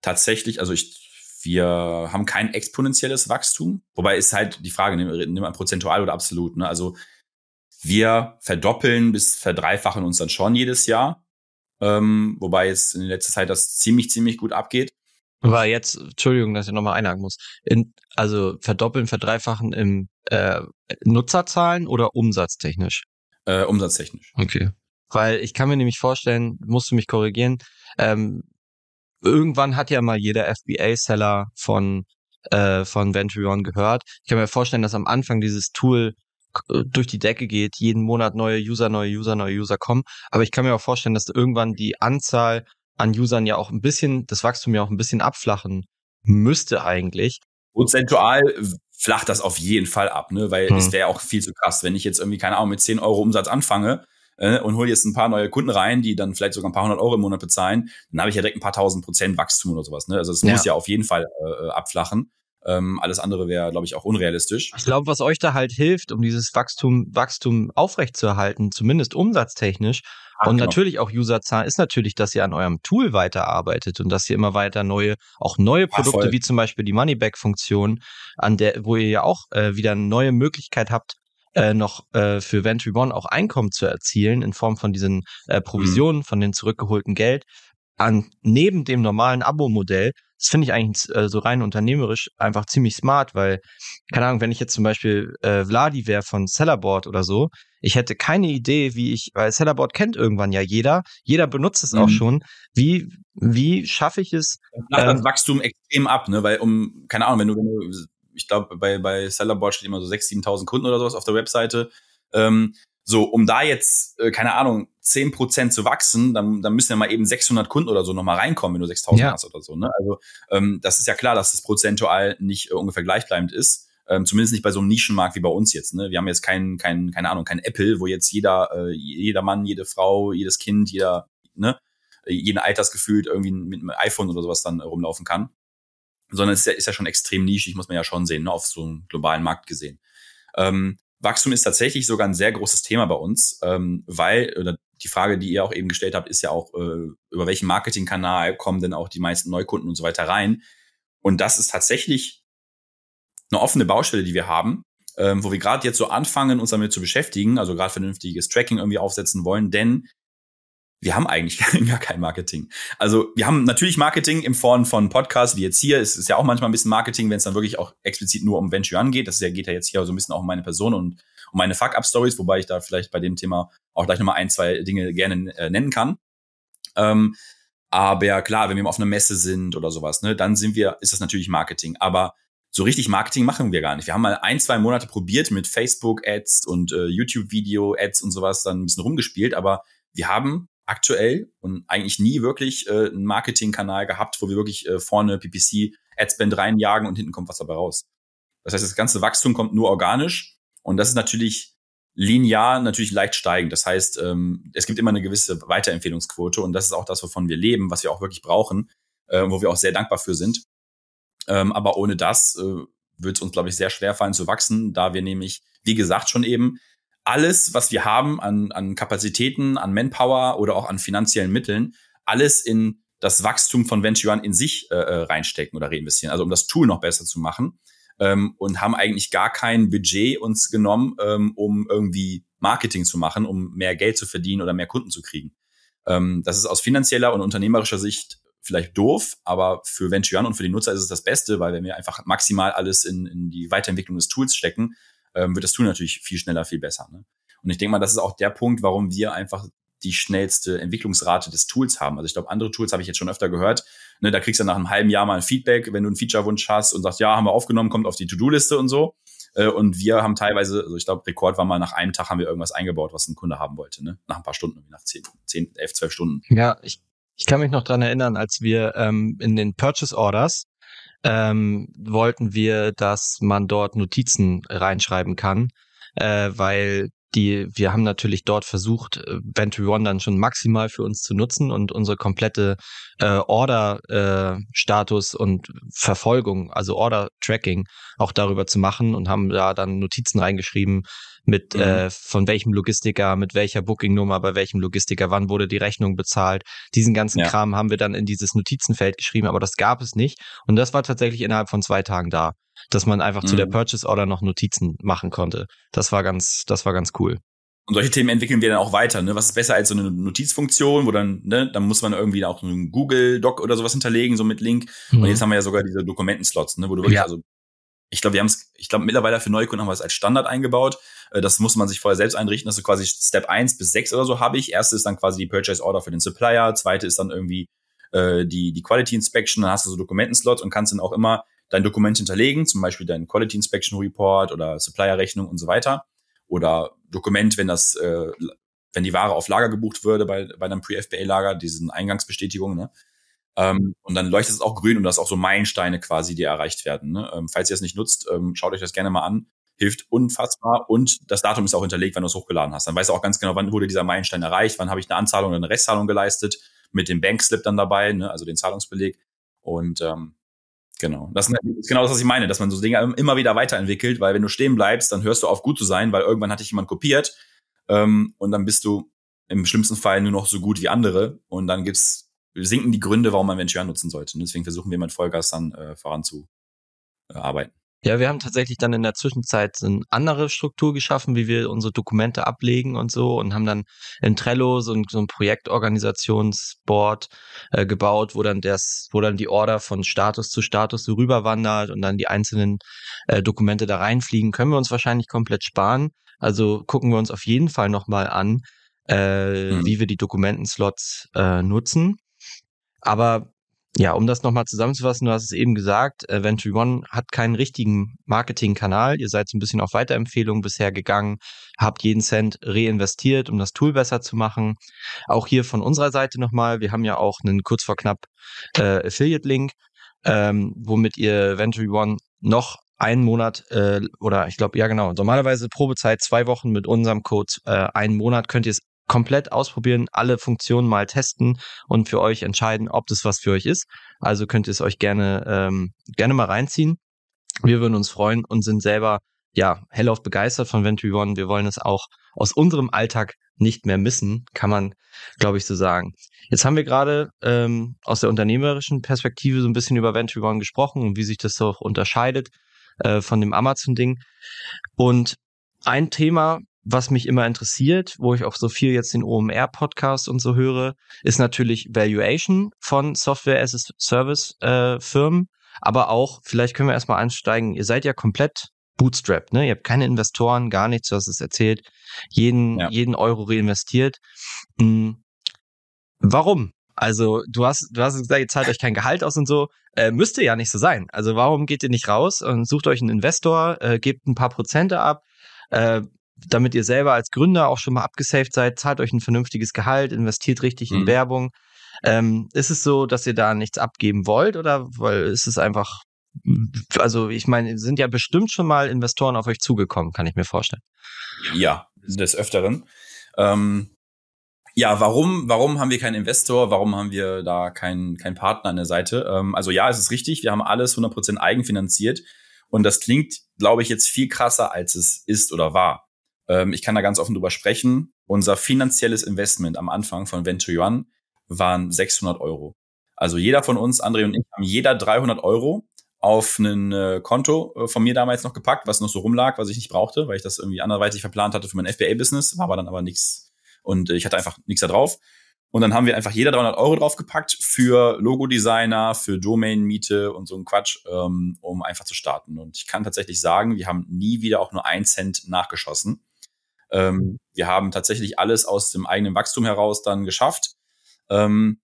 tatsächlich, also ich, wir haben kein exponentielles Wachstum, wobei ist halt die Frage, nimm, man prozentual oder absolut. Ne? Also wir verdoppeln bis verdreifachen uns dann schon jedes Jahr, ähm, wobei jetzt in letzter Zeit das ziemlich, ziemlich gut abgeht. Aber jetzt, Entschuldigung, dass ich nochmal einhaken muss. In, also verdoppeln, verdreifachen im äh, Nutzerzahlen oder umsatztechnisch? Äh, umsatztechnisch. Okay. Weil ich kann mir nämlich vorstellen, musst du mich korrigieren, ähm, irgendwann hat ja mal jeder FBA-Seller von, äh, von Venturion gehört. Ich kann mir vorstellen, dass am Anfang dieses Tool äh, durch die Decke geht, jeden Monat neue User, neue User, neue User kommen. Aber ich kann mir auch vorstellen, dass irgendwann die Anzahl an Usern ja auch ein bisschen, das Wachstum ja auch ein bisschen abflachen müsste eigentlich. Prozentual flacht das auf jeden Fall ab, ne? Weil hm. es wäre auch viel zu krass, wenn ich jetzt irgendwie, keine Ahnung, mit 10 Euro Umsatz anfange äh, und hole jetzt ein paar neue Kunden rein, die dann vielleicht sogar ein paar hundert Euro im Monat bezahlen, dann habe ich ja direkt ein paar tausend Prozent Wachstum oder sowas. Ne? Also das ja. muss ja auf jeden Fall äh, abflachen. Ähm, alles andere wäre, glaube ich, auch unrealistisch. Ich glaube, was euch da halt hilft, um dieses Wachstum, Wachstum aufrechtzuerhalten, zumindest umsatztechnisch, Ach, und genau. natürlich auch Userzahlen, ist natürlich, dass ihr an eurem Tool weiterarbeitet und dass ihr immer weiter neue, auch neue Produkte, ja, wie zum Beispiel die Moneyback-Funktion, an der, wo ihr ja auch äh, wieder eine neue Möglichkeit habt, äh, noch äh, für Ventry One auch Einkommen zu erzielen in Form von diesen äh, Provisionen, mhm. von den zurückgeholten Geld, an neben dem normalen Abo-Modell das finde ich eigentlich äh, so rein unternehmerisch einfach ziemlich smart, weil, keine Ahnung, wenn ich jetzt zum Beispiel äh, Vladi wäre von Sellerboard oder so, ich hätte keine Idee, wie ich, weil Sellerboard kennt irgendwann ja jeder, jeder benutzt es mhm. auch schon. Wie, wie schaffe ich es? Das ähm, das Wachstum extrem ab, ne? Weil um, keine Ahnung, wenn du, wenn du ich glaube, bei, bei Sellerboard steht immer so 6.000, 7.000 Kunden oder sowas auf der Webseite. Ähm, so, um da jetzt, äh, keine Ahnung, zehn Prozent zu wachsen, dann, dann müssen ja mal eben 600 Kunden oder so nochmal reinkommen, wenn du 6.000 ja. hast oder so. Ne? Also ähm, das ist ja klar, dass das prozentual nicht äh, ungefähr gleichbleibend ist. Ähm, zumindest nicht bei so einem Nischenmarkt wie bei uns jetzt. Ne? Wir haben jetzt kein, kein, keine Ahnung, kein Apple, wo jetzt jeder, äh, jeder Mann, jede Frau, jedes Kind, jeder, ne, jeden Alters gefühlt irgendwie mit einem iPhone oder sowas dann rumlaufen kann. Sondern es ist ja, ist ja schon extrem nischig, muss man ja schon sehen, ne, auf so einem globalen Markt gesehen. Ähm, Wachstum ist tatsächlich sogar ein sehr großes Thema bei uns, ähm, weil, oder die Frage, die ihr auch eben gestellt habt, ist ja auch, äh, über welchen Marketingkanal kommen denn auch die meisten Neukunden und so weiter rein. Und das ist tatsächlich eine offene Baustelle, die wir haben, ähm, wo wir gerade jetzt so anfangen, uns damit zu beschäftigen, also gerade vernünftiges Tracking irgendwie aufsetzen wollen, denn wir haben eigentlich gar kein Marketing. Also wir haben natürlich Marketing im Form von Podcasts, wie jetzt hier. Es ist ja auch manchmal ein bisschen Marketing, wenn es dann wirklich auch explizit nur um Venture angeht. Das ja, geht ja jetzt hier so ein bisschen auch um meine Person und um meine Fuck-Up-Stories, wobei ich da vielleicht bei dem Thema auch gleich nochmal ein, zwei Dinge gerne äh, nennen kann. Ähm, aber klar, wenn wir auf einer Messe sind oder sowas, ne, dann sind wir, ist das natürlich Marketing. Aber so richtig Marketing machen wir gar nicht. Wir haben mal ein, zwei Monate probiert mit Facebook-Ads und äh, YouTube-Video-Ads und sowas, dann ein bisschen rumgespielt, aber wir haben aktuell und eigentlich nie wirklich äh, einen Marketingkanal gehabt, wo wir wirklich äh, vorne PPC Adspend reinjagen und hinten kommt was dabei raus. Das heißt, das ganze Wachstum kommt nur organisch und das ist natürlich linear natürlich leicht steigend. Das heißt, ähm, es gibt immer eine gewisse Weiterempfehlungsquote und das ist auch das, wovon wir leben, was wir auch wirklich brauchen, äh, wo wir auch sehr dankbar für sind. Ähm, aber ohne das äh, wird es uns, glaube ich, sehr schwer fallen zu wachsen, da wir nämlich, wie gesagt, schon eben alles, was wir haben an, an Kapazitäten, an Manpower oder auch an finanziellen Mitteln, alles in das Wachstum von Venture One in sich äh, äh, reinstecken oder reinvestieren, also um das Tool noch besser zu machen ähm, und haben eigentlich gar kein Budget uns genommen, ähm, um irgendwie Marketing zu machen, um mehr Geld zu verdienen oder mehr Kunden zu kriegen. Ähm, das ist aus finanzieller und unternehmerischer Sicht vielleicht doof, aber für Venture One und für die Nutzer ist es das Beste, weil wenn wir einfach maximal alles in, in die Weiterentwicklung des Tools stecken, ähm, wird das Tool natürlich viel schneller, viel besser. Ne? Und ich denke mal, das ist auch der Punkt, warum wir einfach die schnellste Entwicklungsrate des Tools haben. Also ich glaube, andere Tools habe ich jetzt schon öfter gehört. Ne, da kriegst du nach einem halben Jahr mal ein Feedback, wenn du einen Feature-Wunsch hast und sagst, ja, haben wir aufgenommen, kommt auf die To-Do-Liste und so. Äh, und wir haben teilweise, also ich glaube, Rekord war mal nach einem Tag haben wir irgendwas eingebaut, was ein Kunde haben wollte, ne? Nach ein paar Stunden, nach zehn, zehn, elf, zwölf Stunden. Ja, ich, ich kann mich noch dran erinnern, als wir ähm, in den Purchase Orders ähm, wollten wir, dass man dort Notizen reinschreiben kann, äh, weil die, wir haben natürlich dort versucht, äh, Venture One dann schon maximal für uns zu nutzen und unsere komplette äh, Order-Status äh, und Verfolgung, also Order-Tracking, auch darüber zu machen und haben da dann Notizen reingeschrieben, mit mhm. äh, von welchem Logistiker, mit welcher Bookingnummer, bei welchem Logistiker, wann wurde die Rechnung bezahlt. Diesen ganzen ja. Kram haben wir dann in dieses Notizenfeld geschrieben, aber das gab es nicht. Und das war tatsächlich innerhalb von zwei Tagen da, dass man einfach mhm. zu der mhm. Purchase Order noch Notizen machen konnte. Das war ganz, das war ganz cool. Und solche Themen entwickeln wir dann auch weiter. Ne? Was ist besser als so eine Notizfunktion, wo dann, ne, dann muss man irgendwie auch einen Google Doc oder sowas hinterlegen, so mit Link. Mhm. Und jetzt haben wir ja sogar diese Dokumentenslots, ne, wo du wirklich, ja. also ich glaube, wir haben es, ich glaube, mittlerweile für Neukunden haben wir es als Standard eingebaut. Äh, das muss man sich vorher selbst einrichten. Also quasi Step 1 bis 6 oder so habe ich. Erste ist dann quasi die Purchase Order für den Supplier. Zweite ist dann irgendwie äh, die, die Quality Inspection. Dann hast du so Dokumentenslots und kannst dann auch immer dein Dokument hinterlegen, zum Beispiel dein Quality Inspection Report oder Supplier Rechnung und so weiter. Oder Dokument, wenn das, äh, wenn die Ware auf Lager gebucht würde bei, bei einem Pre-FBA-Lager, diesen Eingangsbestätigung, ne? Ähm, und dann leuchtet es auch grün und das auch so Meilensteine quasi, die erreicht werden. Ne? Ähm, falls ihr es nicht nutzt, ähm, schaut euch das gerne mal an. Hilft unfassbar und das Datum ist auch hinterlegt, wenn du es hochgeladen hast. Dann weißt du auch ganz genau, wann wurde dieser Meilenstein erreicht, wann habe ich eine Anzahlung oder eine Restzahlung geleistet, mit dem Bankslip dann dabei, ne? also den Zahlungsbeleg. Und ähm, Genau. Das ist genau das, was ich meine, dass man so Dinge immer wieder weiterentwickelt, weil wenn du stehen bleibst, dann hörst du auf gut zu sein, weil irgendwann hat dich jemand kopiert ähm, und dann bist du im schlimmsten Fall nur noch so gut wie andere und dann gibt's sinken die Gründe, warum man Venture nutzen sollte. Und deswegen versuchen wir mit Vollgas dann äh, voranzuarbeiten. Ja, wir haben tatsächlich dann in der Zwischenzeit eine andere Struktur geschaffen, wie wir unsere Dokumente ablegen und so und haben dann in Trello so ein, so ein Projektorganisationsboard äh, gebaut, wo dann das, wo dann die Order von Status zu Status so rüberwandert und dann die einzelnen äh, Dokumente da reinfliegen, können wir uns wahrscheinlich komplett sparen. Also gucken wir uns auf jeden Fall nochmal an, äh, mhm. wie wir die Dokumentenslots äh, nutzen. Aber ja, um das nochmal zusammenzufassen, du hast es eben gesagt, äh, Venture One hat keinen richtigen Marketingkanal. Ihr seid so ein bisschen auf Weiterempfehlungen bisher gegangen, habt jeden Cent reinvestiert, um das Tool besser zu machen. Auch hier von unserer Seite nochmal, wir haben ja auch einen kurz vor knapp äh, Affiliate-Link, ähm, womit ihr Venture One noch einen Monat äh, oder ich glaube, ja genau, normalerweise Probezeit zwei Wochen mit unserem Code äh, einen Monat könnt ihr es komplett ausprobieren, alle Funktionen mal testen und für euch entscheiden, ob das was für euch ist. Also könnt ihr es euch gerne, ähm, gerne mal reinziehen. Wir würden uns freuen und sind selber ja hellauf begeistert von Venturi One. Wir wollen es auch aus unserem Alltag nicht mehr missen, kann man, glaube ich, so sagen. Jetzt haben wir gerade ähm, aus der unternehmerischen Perspektive so ein bisschen über Venturi One gesprochen und wie sich das so unterscheidet äh, von dem Amazon-Ding. Und ein Thema, was mich immer interessiert, wo ich auch so viel jetzt den OMR-Podcast und so höre, ist natürlich Valuation von Software as a Service äh, Firmen, aber auch, vielleicht können wir erstmal einsteigen, ihr seid ja komplett bootstrapped, ne? Ihr habt keine Investoren, gar nichts, du hast es erzählt, jeden, ja. jeden Euro reinvestiert. Hm. Warum? Also du hast, du hast gesagt, ihr zahlt euch kein Gehalt aus und so. Äh, müsste ja nicht so sein. Also warum geht ihr nicht raus und sucht euch einen Investor, äh, gebt ein paar Prozente ab, äh, damit ihr selber als Gründer auch schon mal abgesaved seid, zahlt euch ein vernünftiges Gehalt, investiert richtig mhm. in Werbung. Ähm, ist es so, dass ihr da nichts abgeben wollt oder weil ist es einfach, also ich meine, sind ja bestimmt schon mal Investoren auf euch zugekommen, kann ich mir vorstellen. Ja, des Öfteren. Ähm, ja, warum, warum haben wir keinen Investor? Warum haben wir da keinen keinen Partner an der Seite? Ähm, also ja, es ist richtig, wir haben alles 100% eigenfinanziert und das klingt, glaube ich, jetzt viel krasser, als es ist oder war. Ähm, ich kann da ganz offen drüber sprechen. Unser finanzielles Investment am Anfang von Venture One waren 600 Euro. Also jeder von uns, André und ich, haben jeder 300 Euro auf ein äh, Konto äh, von mir damals noch gepackt, was noch so rumlag, was ich nicht brauchte, weil ich das irgendwie anderweitig verplant hatte für mein FBA-Business, war aber dann aber nichts und äh, ich hatte einfach nichts da drauf. Und dann haben wir einfach jeder 300 Euro draufgepackt für Logodesigner, für Domain-Miete und so ein Quatsch, ähm, um einfach zu starten. Und ich kann tatsächlich sagen, wir haben nie wieder auch nur ein Cent nachgeschossen. Ähm, wir haben tatsächlich alles aus dem eigenen Wachstum heraus dann geschafft. Ähm,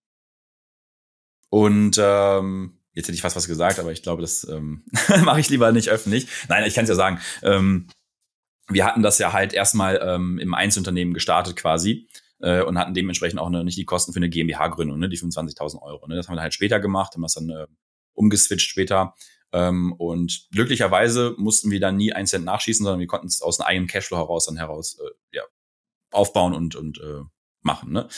und ähm, jetzt hätte ich fast was gesagt, aber ich glaube, das ähm, mache ich lieber nicht öffentlich. Nein, ich kann es ja sagen. Ähm, wir hatten das ja halt erstmal ähm, im Einzelunternehmen gestartet quasi äh, und hatten dementsprechend auch eine, nicht die Kosten für eine GmbH-Gründung, ne, die 25.000 Euro. Ne. Das haben wir halt später gemacht, haben das dann äh, umgeswitcht später ähm, und glücklicherweise mussten wir dann nie einen Cent nachschießen, sondern wir konnten es aus einem eigenen Cashflow heraus dann heraus äh, ja, aufbauen und, und äh, machen. Ne?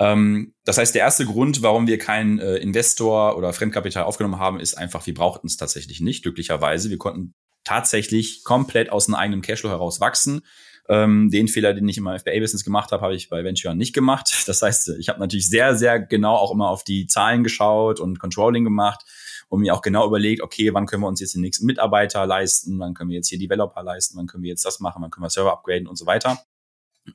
Ähm, das heißt, der erste Grund, warum wir keinen äh, Investor oder Fremdkapital aufgenommen haben, ist einfach, wir brauchten es tatsächlich nicht, glücklicherweise. Wir konnten tatsächlich komplett aus einem eigenen Cashflow heraus wachsen. Ähm, den Fehler, den ich in meinem FBA-Business gemacht habe, habe ich bei Venture nicht gemacht. Das heißt, ich habe natürlich sehr, sehr genau auch immer auf die Zahlen geschaut und Controlling gemacht und mir auch genau überlegt, okay, wann können wir uns jetzt den nächsten Mitarbeiter leisten, wann können wir jetzt hier Developer leisten, wann können wir jetzt das machen, wann können wir Server upgraden und so weiter.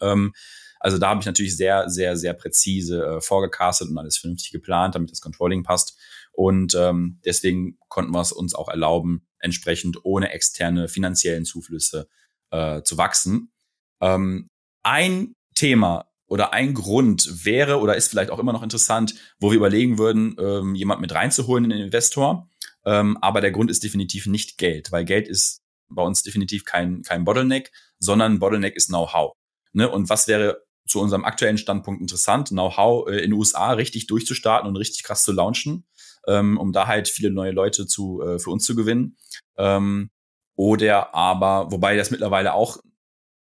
Ähm, also da habe ich natürlich sehr, sehr, sehr präzise äh, vorgecastet und alles vernünftig geplant, damit das Controlling passt. Und ähm, deswegen konnten wir es uns auch erlauben, entsprechend ohne externe finanziellen Zuflüsse äh, zu wachsen. Ähm, ein Thema, oder ein Grund wäre oder ist vielleicht auch immer noch interessant, wo wir überlegen würden, ähm, jemand mit reinzuholen in den Investor. Ähm, aber der Grund ist definitiv nicht Geld, weil Geld ist bei uns definitiv kein, kein Bottleneck, sondern Bottleneck ist Know-how. Ne? Und was wäre zu unserem aktuellen Standpunkt interessant, Know-how äh, in den USA richtig durchzustarten und richtig krass zu launchen, ähm, um da halt viele neue Leute zu, äh, für uns zu gewinnen. Ähm, oder aber, wobei das mittlerweile auch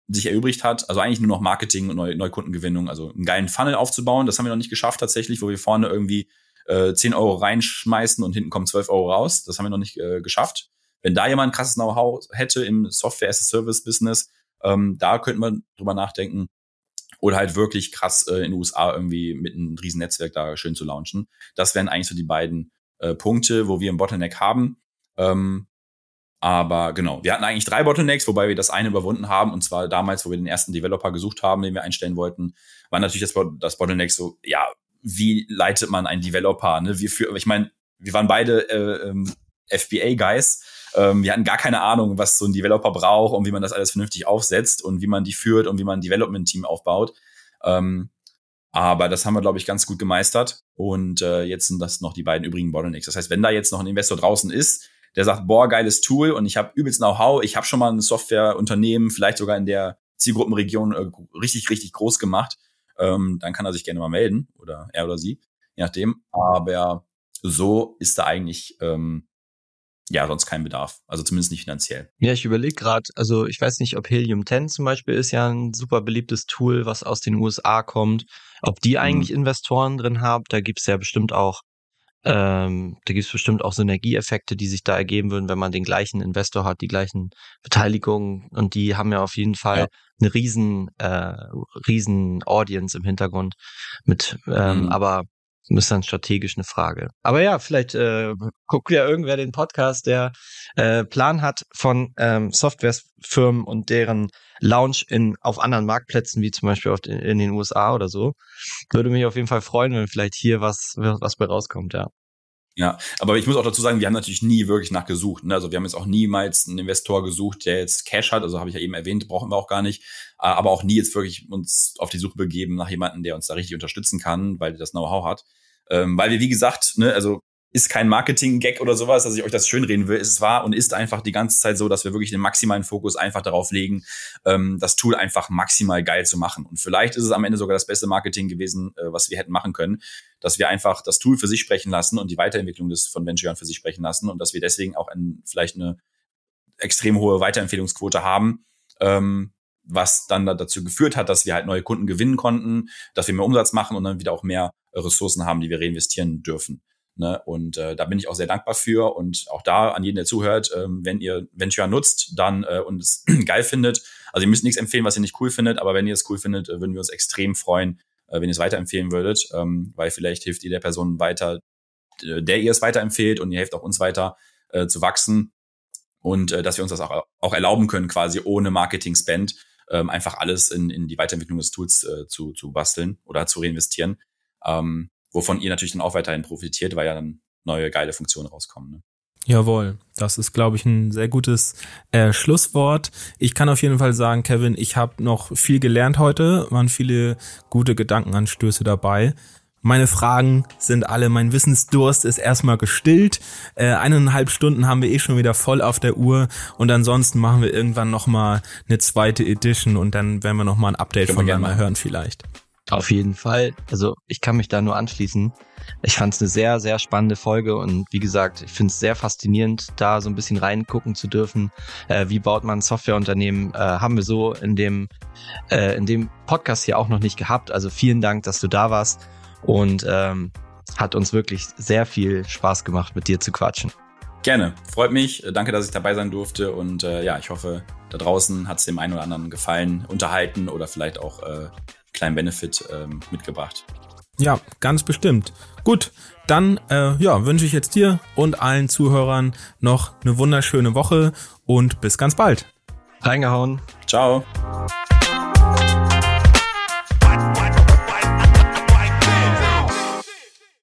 sich erübrigt hat, also eigentlich nur noch Marketing und neue, Neukundengewinnung, also einen geilen Funnel aufzubauen, das haben wir noch nicht geschafft tatsächlich, wo wir vorne irgendwie äh, 10 Euro reinschmeißen und hinten kommen 12 Euro raus, das haben wir noch nicht äh, geschafft. Wenn da jemand krasses Know-how hätte im Software-as-a-Service-Business, ähm, da könnte man drüber nachdenken. Oder halt wirklich krass äh, in den USA irgendwie mit einem riesen Netzwerk da schön zu launchen. Das wären eigentlich so die beiden äh, Punkte, wo wir ein Bottleneck haben. Ähm, aber genau, wir hatten eigentlich drei Bottlenecks, wobei wir das eine überwunden haben. Und zwar damals, wo wir den ersten Developer gesucht haben, den wir einstellen wollten, war natürlich das, das Bottleneck so, ja, wie leitet man einen Developer? Ne? Wir für, ich meine, wir waren beide äh, ähm, FBA-Guys. Ähm, wir hatten gar keine Ahnung, was so ein Developer braucht und wie man das alles vernünftig aufsetzt und wie man die führt und wie man ein Development-Team aufbaut. Ähm, aber das haben wir, glaube ich, ganz gut gemeistert. Und äh, jetzt sind das noch die beiden übrigen Bottlenecks. Das heißt, wenn da jetzt noch ein Investor draußen ist, der sagt, boah, geiles Tool und ich habe übelst Know-how, ich habe schon mal ein Softwareunternehmen, vielleicht sogar in der Zielgruppenregion äh, richtig, richtig groß gemacht, ähm, dann kann er sich gerne mal melden oder er oder sie, je nachdem. Aber so ist da eigentlich ähm, ja sonst kein Bedarf, also zumindest nicht finanziell. Ja, ich überlege gerade, also ich weiß nicht, ob Helium 10 zum Beispiel ist ja ein super beliebtes Tool, was aus den USA kommt, ob die mhm. eigentlich mhm. Investoren drin haben, da gibt's ja bestimmt auch ähm, da gibt es bestimmt auch Synergieeffekte, die sich da ergeben würden, wenn man den gleichen Investor hat, die gleichen Beteiligungen und die haben ja auf jeden Fall ja. eine riesen, äh, riesen Audience im Hintergrund mit, ähm, mhm. aber ist dann strategisch eine Frage. Aber ja, vielleicht äh, guckt ja irgendwer den Podcast, der äh, Plan hat von ähm, Softwarefirmen und deren Launch in auf anderen Marktplätzen, wie zum Beispiel in, in den USA oder so. Würde mich auf jeden Fall freuen, wenn vielleicht hier was, was bei rauskommt, ja. Ja, aber ich muss auch dazu sagen, wir haben natürlich nie wirklich nachgesucht. Ne? Also wir haben jetzt auch niemals einen Investor gesucht, der jetzt Cash hat. Also habe ich ja eben erwähnt, brauchen wir auch gar nicht. Äh, aber auch nie jetzt wirklich uns auf die Suche begeben nach jemandem, der uns da richtig unterstützen kann, weil der das Know-how hat. Ähm, weil wir, wie gesagt, ne, also ist kein Marketing-Gag oder sowas, dass ich euch das schönreden will. Es war und ist einfach die ganze Zeit so, dass wir wirklich den maximalen Fokus einfach darauf legen, ähm, das Tool einfach maximal geil zu machen. Und vielleicht ist es am Ende sogar das beste Marketing gewesen, äh, was wir hätten machen können, dass wir einfach das Tool für sich sprechen lassen und die Weiterentwicklung des von Venture für sich sprechen lassen und dass wir deswegen auch ein, vielleicht eine extrem hohe Weiterempfehlungsquote haben, ähm, was dann dazu geführt hat, dass wir halt neue Kunden gewinnen konnten, dass wir mehr Umsatz machen und dann wieder auch mehr Ressourcen haben, die wir reinvestieren dürfen. Ne? Und äh, da bin ich auch sehr dankbar für. Und auch da an jeden, der zuhört, ähm, wenn ihr Venture nutzt, dann äh, und es geil findet, also ihr müsst nichts empfehlen, was ihr nicht cool findet, aber wenn ihr es cool findet, äh, würden wir uns extrem freuen, äh, wenn ihr es weiterempfehlen würdet, ähm, weil vielleicht hilft ihr der Person weiter, der ihr es weiterempfehlt und ihr helft auch uns weiter äh, zu wachsen. Und äh, dass wir uns das auch, auch erlauben können, quasi ohne Marketing-Spend, ähm, einfach alles in, in die Weiterentwicklung des Tools äh, zu, zu basteln oder zu reinvestieren. Ähm, wovon ihr natürlich dann auch weiterhin profitiert, weil ja dann neue geile Funktionen rauskommen. Ne? Jawohl, das ist, glaube ich, ein sehr gutes äh, Schlusswort. Ich kann auf jeden Fall sagen, Kevin, ich habe noch viel gelernt heute, waren viele gute Gedankenanstöße dabei. Meine Fragen sind alle, mein Wissensdurst ist erstmal gestillt. Äh, eineinhalb Stunden haben wir eh schon wieder voll auf der Uhr und ansonsten machen wir irgendwann nochmal eine zweite Edition und dann werden wir nochmal ein Update voneinander hören vielleicht. Auf jeden Fall. Also ich kann mich da nur anschließen. Ich fand es eine sehr, sehr spannende Folge und wie gesagt, ich finde es sehr faszinierend, da so ein bisschen reingucken zu dürfen. Äh, wie baut man ein Softwareunternehmen? Äh, haben wir so in dem, äh, in dem Podcast hier auch noch nicht gehabt. Also vielen Dank, dass du da warst und ähm, hat uns wirklich sehr viel Spaß gemacht, mit dir zu quatschen. Gerne, freut mich. Danke, dass ich dabei sein durfte und äh, ja, ich hoffe, da draußen hat es dem einen oder anderen gefallen, unterhalten oder vielleicht auch äh, kleinen Benefit ähm, mitgebracht. Ja, ganz bestimmt. Gut, dann äh, ja, wünsche ich jetzt dir und allen Zuhörern noch eine wunderschöne Woche und bis ganz bald. Reingehauen. Ciao.